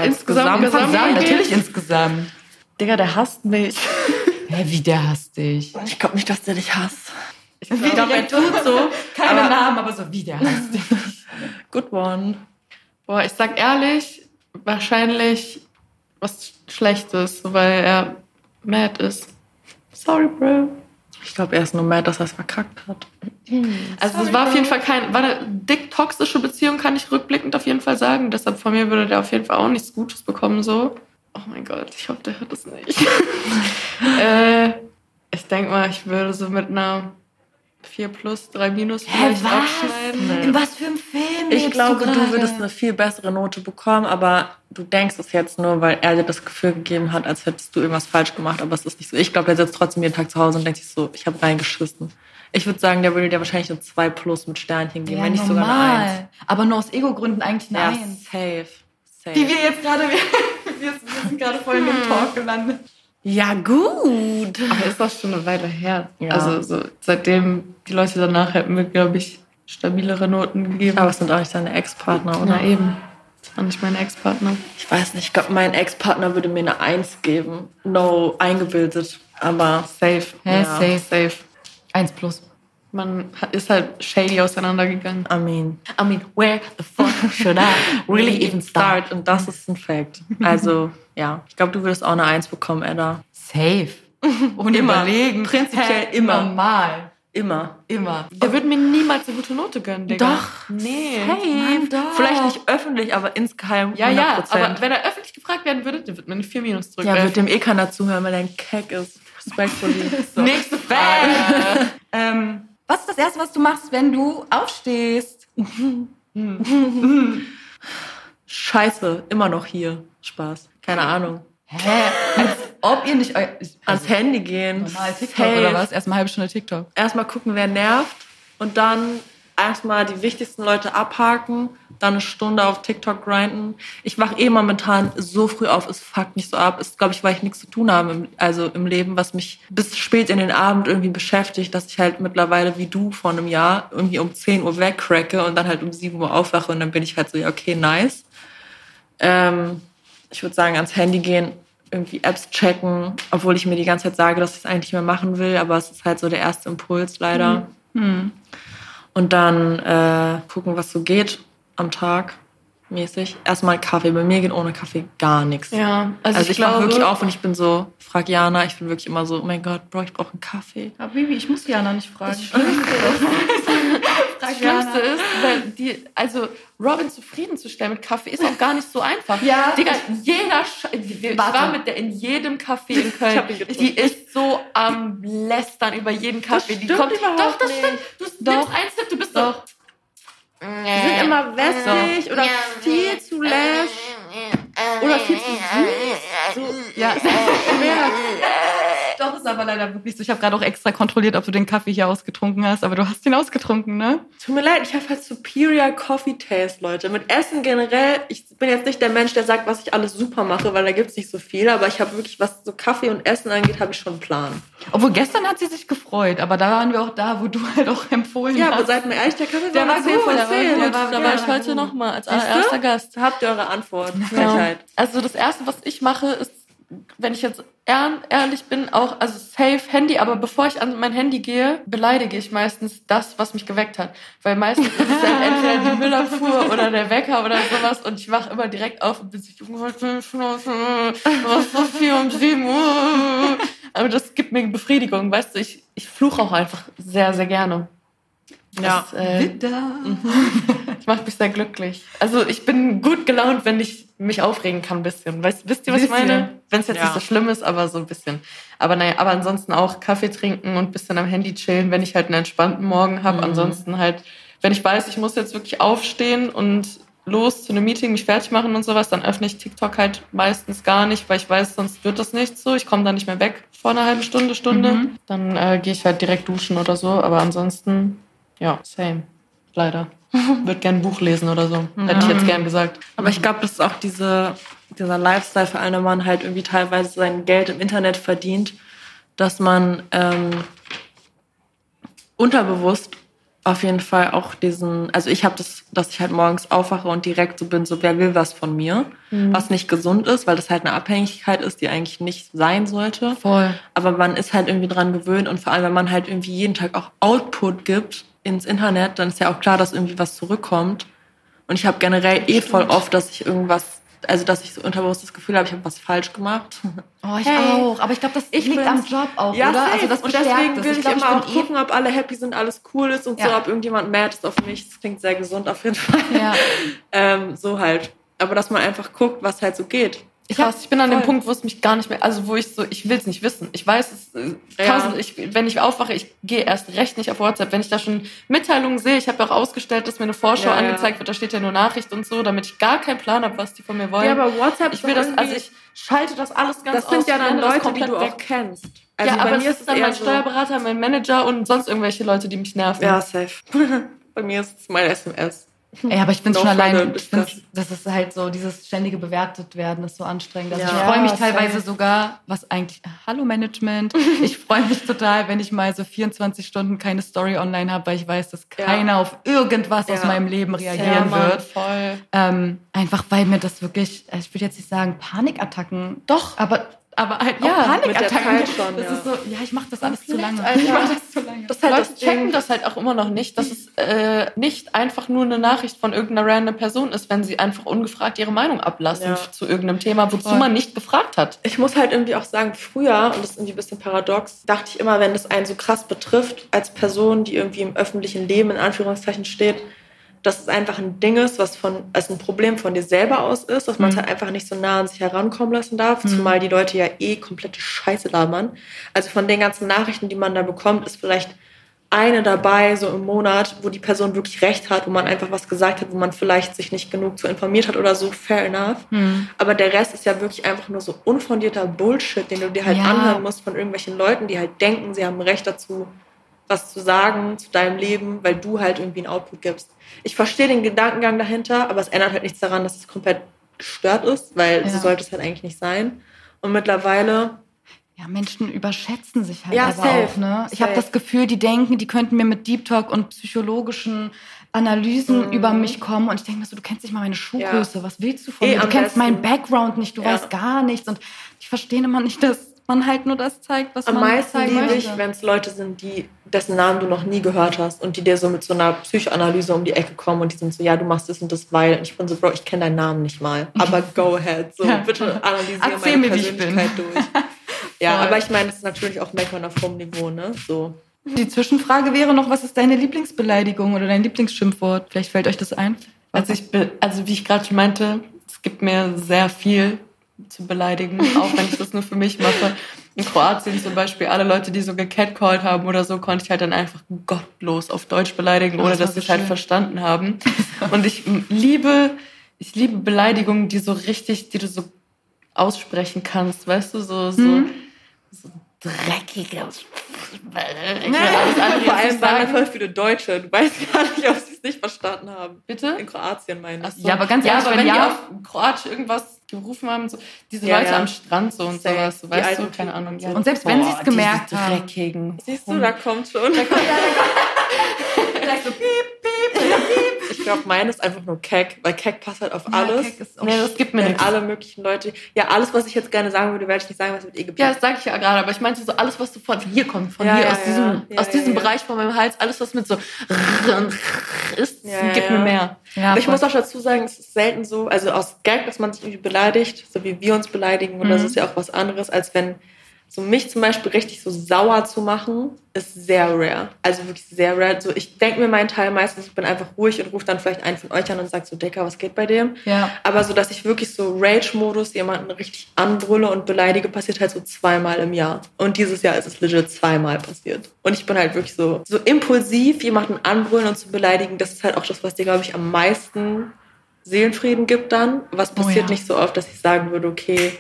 Insgesamt Gesamt- gesamt- Insgesamt, natürlich insgesamt. Digga, der hasst mich. Hä, wie der hasst dich? Ich glaube nicht, dass der dich hasst. Wie der tut so. Keine Aber- Namen, aber so wie der hasst dich. Good one. Boah, ich sag ehrlich, wahrscheinlich was Schlechtes, weil er mad ist. Sorry, Bro. Ich glaube, er ist nur mad, dass er es verkackt hat. Also es war auf jeden Fall kein, war eine dick toxische Beziehung, kann ich rückblickend auf jeden Fall sagen. Deshalb von mir würde der auf jeden Fall auch nichts Gutes bekommen so. Oh mein Gott, ich hoffe, der hört es nicht. äh, ich denke mal, ich würde so mit einer 4 plus, 3 minus vielleicht abschneiden. In was für einem Film Ich glaube, du, gerade? würdest eine viel bessere Note bekommen, aber du denkst es jetzt nur, weil er dir das Gefühl gegeben hat, als hättest du irgendwas falsch gemacht, aber es ist nicht so. Ich glaube, der sitzt trotzdem jeden Tag zu Hause und denkt sich so, ich habe reingeschissen. Ich würde sagen, der würde dir wahrscheinlich eine 2 plus mit Sternchen geben, ja, wenn nicht sogar eine 1. Aber nur aus Ego-Gründen eigentlich Ja, nein. safe. safe. Die wir jetzt gerade, wir, wir sind gerade voll in dem Talk gelandet. Ja, gut. Aber ist das schon eine Weile her. Ja. Also so, seitdem die Leute danach hätten mir, glaube ich, stabilere Noten gegeben. Aber es sind auch nicht deine Ex-Partner, oder? Na eben. Das war nicht mein Ex-Partner. Ich weiß nicht, ich glaube, mein Ex-Partner würde mir eine 1 geben. No, eingebildet. Aber Safe. Hä, Ja. safe. Safe. Eins plus. Man ist halt shady auseinandergegangen. I mean, I mean, where the fuck should I really even start? Und das ist ein Fact. Also, ja. Ich glaube, du würdest auch eine 1 bekommen, Edda. Safe. Und Immer. überlegen. Prinzipiell Hä, immer. Normal. Immer. Immer. Der würde mir niemals eine gute Note gönnen, Digga. Doch. Nee. Hey, doch. vielleicht nicht öffentlich, aber insgeheim 100%. Ja, ja, aber wenn er öffentlich gefragt werden würde, der wird mir eine 4 minus zurück. ja, wird dem eh keiner zuhören, weil er ein Keck ist. Respectfully. So. Nächste Frage. ähm, was ist das Erste, was du machst, wenn du aufstehst? Scheiße, immer noch hier. Spaß. Keine Ahnung. Hä? Als ob ihr nicht... eu- Ans Handy gehen. Normal TikTok Safe. oder was? Erstmal eine halbe Stunde TikTok. erstmal gucken, wer nervt und dann erstmal die wichtigsten Leute abhaken, dann eine Stunde auf TikTok grinden. Ich wach eh momentan so früh auf, es fuckt mich so ab. Ist, glaube ich, weil ich nichts zu tun habe, im, also im Leben, was mich bis spät in den Abend irgendwie beschäftigt, dass ich halt mittlerweile wie du vor einem Jahr irgendwie um 10 Uhr wegcracke und dann halt um 7 Uhr aufwache und dann bin ich halt so, ja, okay, nice. Ähm, ich würde sagen, ans Handy gehen, irgendwie Apps checken, obwohl ich mir die ganze Zeit sage, dass ich es eigentlich nicht mehr machen will, aber es ist halt so der erste Impuls leider. Und dann äh, gucken, was so geht am Tag mäßig. Erstmal Kaffee. Bei mir geht ohne Kaffee gar nichts. Ja, also, Also, ich, ich, glaube, wirklich auf und ich bin so, frag Jana, ich bin wirklich immer so, oh mein Gott, Bro, ich brauche einen Kaffee. Ja, Bibi, ich muss Jana nicht fragen. Das Schlimmste ist, weil die, also Robin zufriedenzustellen mit Kaffee ist auch gar nicht so einfach. Ja. Digga, jeder, Sch ich Warte. war mit der in jedem Café in Köln. die ist so am lästern über jeden Kaffee. die kommt, überhaupt doch, das nicht. stimmt. Du Doch. nimmst einen Sip, du bist Doch. so. Die sind immer wässrig oder viel zu lash oder viel zu süß. So, Ja, doch, ist aber leider wirklich so. Ich habe gerade auch extra kontrolliert, ob du den Kaffee hier ausgetrunken hast, aber du hast ihn ausgetrunken, ne? Tut mir leid, ich habe halt Superior Coffee Taste, Leute. Mit Essen generell, ich bin jetzt nicht der Mensch, der sagt, was ich alles super mache, weil da gibt's nicht so viel, aber ich habe wirklich, was so Kaffee und Essen angeht, habe ich schon einen Plan. Obwohl gestern hat sie sich gefreut, aber da waren wir auch da, wo du halt auch empfohlen Ja, hast. aber seid mir ehrlich, der Kaffee Der war, war 10 gut, von der war 10. gut, Der war, da Ja, war ich heute nochmal als allererster Gast. Habt ihr eure Antwort? Ja. Also das Erste, was ich mache, ist, wenn ich jetzt ehr- ehrlich bin, auch, also safe Handy, aber bevor ich an mein Handy gehe, beleidige ich meistens das, was mich geweckt hat. Weil meistens ist es dann entweder die Müllabfuhr oder der Wecker oder sowas und ich wache immer direkt auf und bin so, Junge, heute bin ich was ist so viel um sieben Uhr. Aber das gibt mir Befriedigung, weißt du, ich, ich fluche auch einfach sehr, sehr gerne. Ja. Das, äh, Bitter. das macht mich sehr glücklich. Also ich bin gut gelaunt, wenn ich mich aufregen kann ein bisschen. Weißt, wisst ihr, was ich Bisschen. meine? Wenn es jetzt Ja. nicht so schlimm ist, aber so ein bisschen. Aber naja, aber ansonsten auch Kaffee trinken und ein bisschen am Handy chillen, wenn ich halt einen entspannten Morgen habe. Mhm. Ansonsten halt wenn ich weiß, ich muss jetzt wirklich aufstehen und los zu einem Meeting, mich fertig machen und sowas, dann öffne ich TikTok halt meistens gar nicht, weil ich weiß, sonst wird das nicht so. Ich komme dann nicht mehr weg vor einer halben Stunde, Stunde. Mhm. Dann äh, gehe ich halt direkt duschen oder so. Aber ansonsten, ja, same. Leider. Würde gern ein Buch lesen oder so. Hätte ich jetzt gern gesagt. Aber ich glaube, das ist auch diese, dieser Lifestyle, für einen wenn man halt irgendwie teilweise sein Geld im Internet verdient, dass man ähm, unterbewusst auf jeden Fall auch diesen, also ich habe das, dass ich halt morgens aufwache und direkt so bin, so wer will was von mir, was nicht gesund ist, weil das halt eine Abhängigkeit ist, die eigentlich nicht sein sollte. Voll. Aber man ist halt irgendwie dran gewöhnt und vor allem, wenn man halt irgendwie jeden Tag auch Output gibt ins Internet, dann ist ja auch klar, dass irgendwie was zurückkommt. Und ich habe generell eh voll oft, dass ich irgendwas, also dass ich so unterbewusst das Gefühl habe, ich habe was falsch gemacht. Oh, ich Hey, auch. Aber ich glaube, das ich liegt am Job auch, Ja, oder? safe. Also das und deswegen es. will ich, glaub, immer auch bin eh- gucken, ob alle happy sind, alles cool ist und Ja. so, ob irgendjemand mad ist auf mich. Das klingt sehr gesund auf jeden Fall. Ja. ähm, so halt. Aber dass man einfach guckt, was halt so geht. Ich, Krass, ich bin an dem voll. Punkt, wo es mich gar nicht mehr, also wo ich so, ich will es nicht wissen. Ich weiß es, äh, Ja. tausend, ich, wenn ich aufwache, ich gehe erst recht nicht auf WhatsApp. Wenn ich da schon Mitteilungen sehe, ich habe ja auch ausgestellt, dass mir eine Vorschau Ja, ja. angezeigt wird, da steht ja nur Nachricht und so, damit ich gar keinen Plan habe, was die von mir wollen. Ja, aber WhatsApp ich will das, also ich schalte das alles ganz das sind aus, ja dann Leute, die du weg. auch kennst. Also ja, aber mir es ist ist dann mein so- Steuerberater, mein Manager und sonst irgendwelche Leute, die mich nerven. Ja, safe. bei mir ist es mein SMS. Ey, aber ich No schon allein, ich discussion. das ist halt so, dieses ständige bewertet werden, ist so anstrengend. Also Ja. ich freue mich Ja, teilweise safe. sogar, was eigentlich, hallo Management, ich freue mich total, wenn ich mal so 24 Stunden keine Story online habe, weil ich weiß, dass Ja. keiner auf irgendwas aus Ja. meinem Leben ja, reagieren Mann, wird. voll. Ähm, einfach weil mir das wirklich, ich würde jetzt nicht sagen Panikattacken, doch, aber, aber halt Ja, auch Panikattacken. Schon, das ja. ist so, ja, ich mache das alles zu lange. Alter. Ich mache das zu lange. Das halt Leute das checken Ding. das halt auch immer noch nicht, dass es äh, nicht einfach nur eine Nachricht von irgendeiner random Person ist, wenn sie einfach ungefragt ihre Meinung ablassen Ja. zu irgendeinem Thema, wozu Voll. man nicht gefragt hat. Ich muss halt irgendwie auch sagen, früher, und das ist irgendwie ein bisschen paradox, dachte ich immer, wenn das einen so krass betrifft, als Person, die irgendwie im öffentlichen Leben in Anführungszeichen steht, dass es einfach ein Ding ist, was von, als ein Problem von dir selber aus ist, dass man es Mhm. halt einfach nicht so nah an sich herankommen lassen darf, zumal die Leute ja eh komplette Scheiße labern. Also von den ganzen Nachrichten, die man da bekommt, ist vielleicht eine dabei, so im Monat, wo die Person wirklich recht hat, wo man einfach was gesagt hat, wo man vielleicht sich nicht genug zu informiert hat oder so, fair enough. Aber der Rest ist ja wirklich einfach nur so unfundierter Bullshit, den du dir halt Ja. anhören musst von irgendwelchen Leuten, die halt denken, sie haben Recht dazu, was zu sagen zu deinem Leben, weil du halt irgendwie einen Output gibst. Ich verstehe den Gedankengang dahinter, aber es ändert halt nichts daran, dass es komplett gestört ist, weil so Ja. sollte es halt eigentlich nicht sein. Und mittlerweile, Ja, Menschen überschätzen sich halt Ja, aber safe. auch. Ne? Ich habe das Gefühl, die denken, die könnten mir mit Deep Talk und psychologischen Analysen Mhm. über mich kommen. Und ich denke mir so, du kennst nicht mal meine Schuhgröße. Was willst du von Eh, mir? Du kennst meinen. Background nicht. Du Ja. weißt gar nichts. Und ich verstehe immer nicht, dass man halt nur das zeigt, was am man meisten zeigen liebe möchte. ich, wenn es Leute sind, die, dessen Namen du noch nie gehört hast und die dir so mit so einer Psychoanalyse um die Ecke kommen und die sind so, ja, du machst das und das, weil. Und ich bin so, Bro, ich kenne deinen Namen nicht mal. Aber go ahead. So, Ja. bitte analysiere Erzähl meine mir, wie ich Persönlichkeit durch. Ja, aber ich meine, das ist natürlich auch Meckern auf hohem Niveau, ne? So. Die Zwischenfrage wäre noch, was ist deine Lieblingsbeleidigung oder dein Lieblingsschimpfwort? Vielleicht fällt euch das ein. Also ich be also wie ich gerade schon meinte, es gibt mir sehr viel zu beleidigen, auch wenn ich das nur für mich mache. In Kroatien zum Beispiel, alle Leute, die so gecatcalled haben oder so, konnte ich halt dann einfach gottlos auf Deutsch beleidigen, Oh, ohne das dass sie es halt verstanden haben. Und ich liebe, ich liebe Beleidigungen, die so richtig, die du so aussprechen kannst, weißt du, so, so, Hm? so dreckiges. Ich andere Vor allem waren voll viele Deutsche. Du weißt gar nicht, ob sie es nicht verstanden haben. Bitte? In Kroatien meine ich. So. Ja, aber ganz ja, ehrlich, aber wenn wenn die ja- auf Kroatisch irgendwas gerufen haben, so, diese Ja, Leute ja. am Strand so und Safe. sowas, so, weißt du, keine Ahnung. und Ja. so. Und selbst wenn sie es Boah, gemerkt haben. dreckigen. Siehst du, da kommt schon. Vielleicht so piep, Ich glaube, meine ist einfach nur Keck, weil Keck passt halt auf Ja, alles. Keck ist auch Nee, das gibt mir Wenn nichts. alle möglichen Leute. Ja, alles, was ich jetzt gerne sagen würde, werde ich nicht sagen, was wird eh Ja, geplant. das sage ich ja gerade, aber ich meinte so alles, was so von hier kommt, von Ja, hier, ja, aus ja. diesem, Ja, aus ja, diesem ja. Bereich von meinem Hals, alles, was mit so ist, Ja, gibt ja. mir mehr. Ja, Aber ich voll. muss auch dazu sagen, es ist selten so, also aus Gag, dass man sich irgendwie beleidigt, so wie wir uns beleidigen, oder das Mhm. ist ja auch was anderes, als wenn So mich zum Beispiel richtig so sauer zu machen, ist sehr rare. Also wirklich sehr rare. So ich denke mir meinen Teil meistens, ich bin einfach ruhig und rufe dann vielleicht einen von euch an und sage so, Decker, was geht bei dem? Ja. Aber so, dass ich wirklich so Rage-Modus jemanden richtig anbrülle und beleidige, passiert halt so zweimal im Jahr. Und dieses Jahr ist es legit zweimal passiert. Und ich bin halt wirklich so, so impulsiv, jemanden anbrüllen und zu beleidigen, das ist halt auch das, was dir, glaube ich, am meisten Seelenfrieden gibt dann. Was Oh passiert ja. nicht so oft, dass ich sagen würde, okay,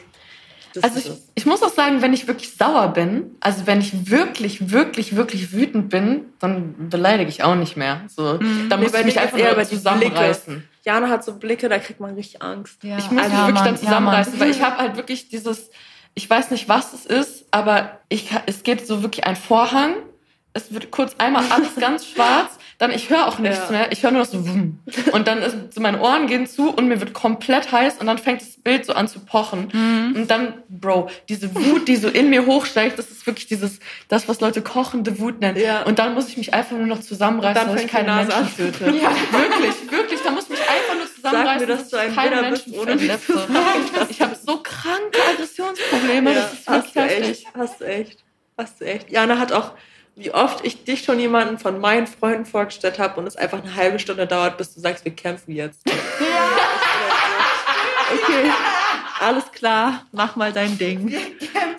das Also ich, ich muss auch sagen, wenn ich wirklich sauer bin, also wenn ich wirklich, wirklich, wirklich wütend bin, dann beleidige ich auch nicht mehr. So, da Nee, muss bei ich mich einfach eher nur zusammenreißen. Jana hat so Blicke, da kriegt man richtig Angst. Ja. Ich muss ja, mich wirklich Mann, dann ja, zusammenreißen, Mann. weil ich habe halt wirklich dieses, ich weiß nicht, was es ist, aber ich, es geht so wirklich ein Vorhang. Es wird kurz einmal alles ganz schwarz, dann ich höre auch nichts Ja. mehr, ich höre nur noch so wumm. und dann ist so meine Ohren gehen zu und mir wird komplett heiß und dann fängt das Bild so an zu pochen Mhm. und dann Bro, diese Wut, die so in mir hochsteigt, das ist wirklich dieses das was Leute kochende Wut nennen Ja. und dann muss ich mich einfach nur noch zusammenreißen, dass ich keine Nase Menschen an. töte. Ja, wirklich, wirklich, da muss ich mich einfach nur zusammenreißen, dass du ich bist, Menschen verletze. zu Ich habe so kranke Aggressionsprobleme, Ja, das ist hast wirklich du heftig. echt, hast du echt, hast du echt. Jana hat auch, wie oft ich dich schon jemanden von meinen Freunden vorgestellt habe und es einfach eine halbe Stunde dauert, bis du sagst, wir kämpfen jetzt. okay, alles klar, mach mal dein Ding.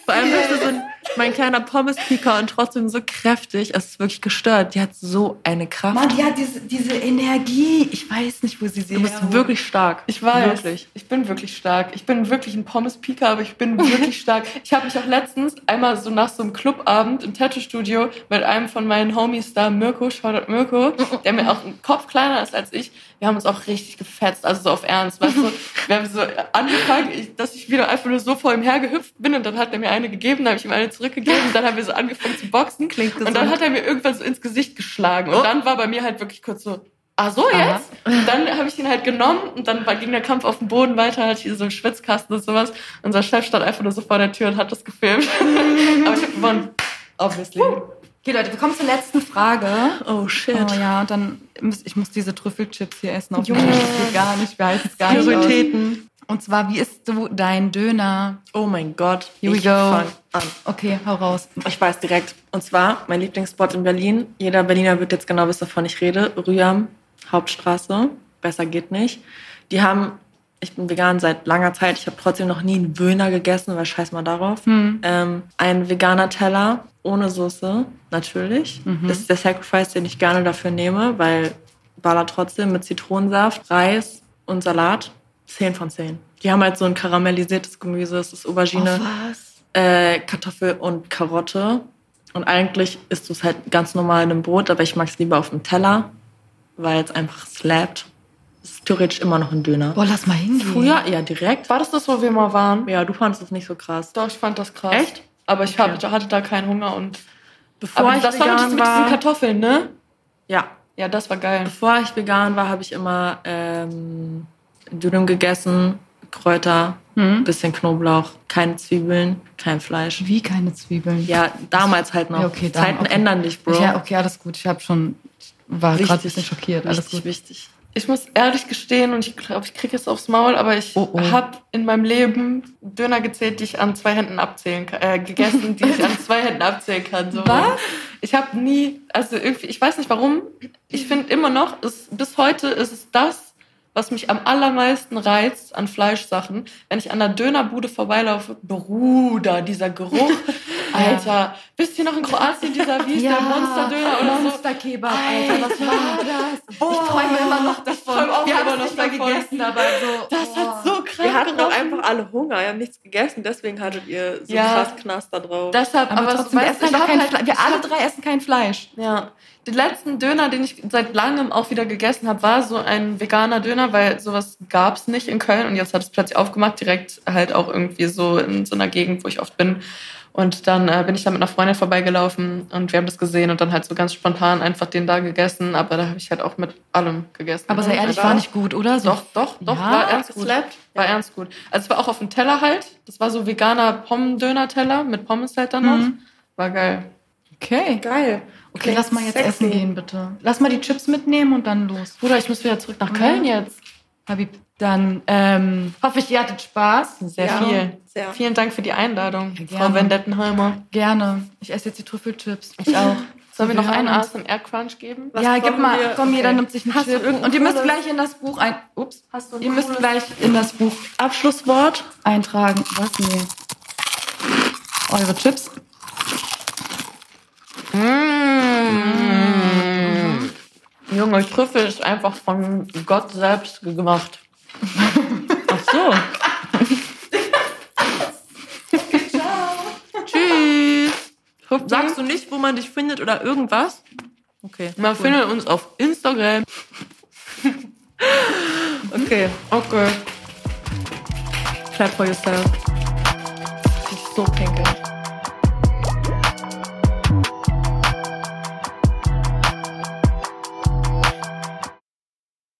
Vor allem bist du so ein, mein kleiner Pommes-Picker und trotzdem so kräftig. Es ist wirklich gestört. Die hat so eine Kraft. Mann, die hat diese, diese Energie. Ich weiß nicht, wo sie sie du bist herholt. wirklich stark. Ich weiß, Wirklich. ich bin wirklich stark. Ich bin wirklich ein Pommes-Pika, aber ich bin wirklich stark. Ich habe mich auch letztens einmal so nach so einem Clubabend im Tattoo-Studio mit einem von meinen Homies da, Mirko, Shoutout Mirko, der mir auch ein Kopf kleiner ist als ich, wir haben uns auch richtig gefetzt, also so auf Ernst, weißt du? Wir haben so angefangen, dass ich wieder einfach nur so vor ihm hergehüpft bin und dann hat er mir eine gegeben, dann habe ich ihm eine zurückgegeben und dann haben wir so angefangen zu boxen. Klingt und dann gesund. hat er mir irgendwann so ins Gesicht geschlagen Oh. und dann war bei mir halt wirklich kurz so, ah so jetzt? Und dann habe ich ihn halt genommen und dann ging der Kampf auf dem Boden weiter, hatte ich so einen Schwitzkasten und sowas. Unser Chef stand einfach nur so vor der Tür und hat das gefilmt. Aber ich habe gewonnen. Obviously. Okay, Leute, wir kommen zur letzten Frage. Oh shit. Oh ja, und dann muss ich muss diese Trüffelchips hier essen. Auf Junge, das geht gar nicht. Wir halten es gar nicht. Prioritäten. Und zwar, wie isst du dein Döner? Oh mein Gott. Here we ich go. fang an. Okay, hau raus. Ich weiß direkt. Und zwar mein Lieblingsspot in Berlin. Jeder Berliner wird jetzt genau wissen, wovon ich rede. Rüham, Hauptstraße. Besser geht nicht. Die haben, ich bin vegan seit langer Zeit. Ich habe trotzdem noch nie einen Wöhner gegessen, weil scheiß mal darauf. Ähm, ein veganer Teller ohne Soße, natürlich. Das ist der Sacrifice, den ich gerne dafür nehme, weil baller trotzdem mit Zitronensaft, Reis und Salat. 10 von 10. Die haben halt so ein karamellisiertes Gemüse. Es ist Aubergine was? äh, Kartoffel und Karotte. Und eigentlich isst du es halt ganz normal in einem Brot, aber ich mag es lieber auf dem Teller, weil es einfach slappt. Es ist theoretisch immer noch ein Döner. Boah, lass mal hingehen. Früher, ja, direkt. War das das, wo wir mal waren? Ja, du fandest es nicht so krass. Doch, ich fand das krass. Echt? Aber ich hab, hatte da keinen Hunger und. Bevor Aber ich das war mit, vegan diesen- mit diesen war, Kartoffeln, ne? ja, Ja, das war geil. bevor ich vegan war, habe ich immer ähm, Dürüm gegessen, Kräuter, Hm? bisschen Knoblauch, keine Zwiebeln, kein Fleisch. Wie keine Zwiebeln? Ja, damals halt noch. Ja, okay, dann, Zeiten okay. ändern dich, Bro. Ja, okay, alles gut. Ich habe schon, war gerade ein bisschen schockiert. Alles wichtig, gut. wichtig. Ich muss ehrlich gestehen, und ich glaube, ich kriege jetzt aufs Maul, aber ich Oh, oh. habe in meinem Leben Döner gezählt, die ich an zwei Händen abzählen kann, äh, gegessen, die ich an zwei Händen abzählen kann. So. Was? Ich habe nie, also irgendwie, ich weiß nicht warum, ich finde immer noch, es, bis heute ist es das, was mich am allermeisten reizt an Fleischsachen. Wenn ich an der Dönerbude vorbeilaufe, Bruder, dieser Geruch, Alter, wisst ihr noch in Kroatien dieser, wie ist der Monsterdöner oder so? Monsterkebab, Alter, was war das? ich träume immer noch davon. träume auch Wir haben immer es noch nicht mal davon. gegessen, aber so. Das boah. hat so krass Wir hatten doch gerochen. einfach alle Hunger, wir haben nichts gegessen, deswegen hattet ihr so Ja. krass Knaster drauf. Deshalb, Aber, aber, trotzdem, wir, essen kein halt, wir alle drei essen kein Fleisch. Ja. Den letzten Döner, den ich seit langem auch wieder gegessen habe, war so ein veganer Döner, weil sowas gab's nicht in Köln und jetzt hat es plötzlich aufgemacht, direkt halt auch irgendwie so in so einer Gegend, wo ich oft bin. Und dann äh, bin ich da mit einer Freundin vorbeigelaufen und wir haben das gesehen und dann halt so ganz spontan einfach den da gegessen, aber da habe ich halt auch mit allem gegessen. Aber sei ehrlich, war nicht gut, oder? So, Doch, doch, doch, Ja? war ernst Gut. geslappt, war ernst gut. Also es war auch auf dem Teller halt, das war so veganer Pommes-Döner-Teller mit Pommes halt dann noch. Mhm. War geil. Okay. Geil. Okay, lass mal jetzt sexy. essen gehen, bitte. Lass mal die Chips mitnehmen und dann los. Bruder, ich muss wieder zurück nach Köln jetzt. Habib. Dann ähm, hoffe ich, ihr hattet Spaß. Sehr Ja. viel. Sehr. Vielen Dank für die Einladung, Ja, Frau. Vendettenheimer. Gerne. Ich esse jetzt die Trüffelchips. Ich auch. Sollen wir noch einen hören uns. ASMR-Crunch geben? Was ja, gib mal. wir- Komm, jeder okay. nimmt sich einen Hast Chip. Und ihr müsst gleich in das Buch ein. Ups. Hast du Ihr müsst gleich in das Buch Abschlusswort. eintragen. Was? Nee. Eure Chips. Junge, Trüffel ist einfach von Gott selbst gemacht. Ach so. Tschüss. Sagst du nicht, wo man dich findet oder irgendwas? Okay. Man findet uns auf Instagram. Okay. Okay. Clap for yourself. Ich so pinkel.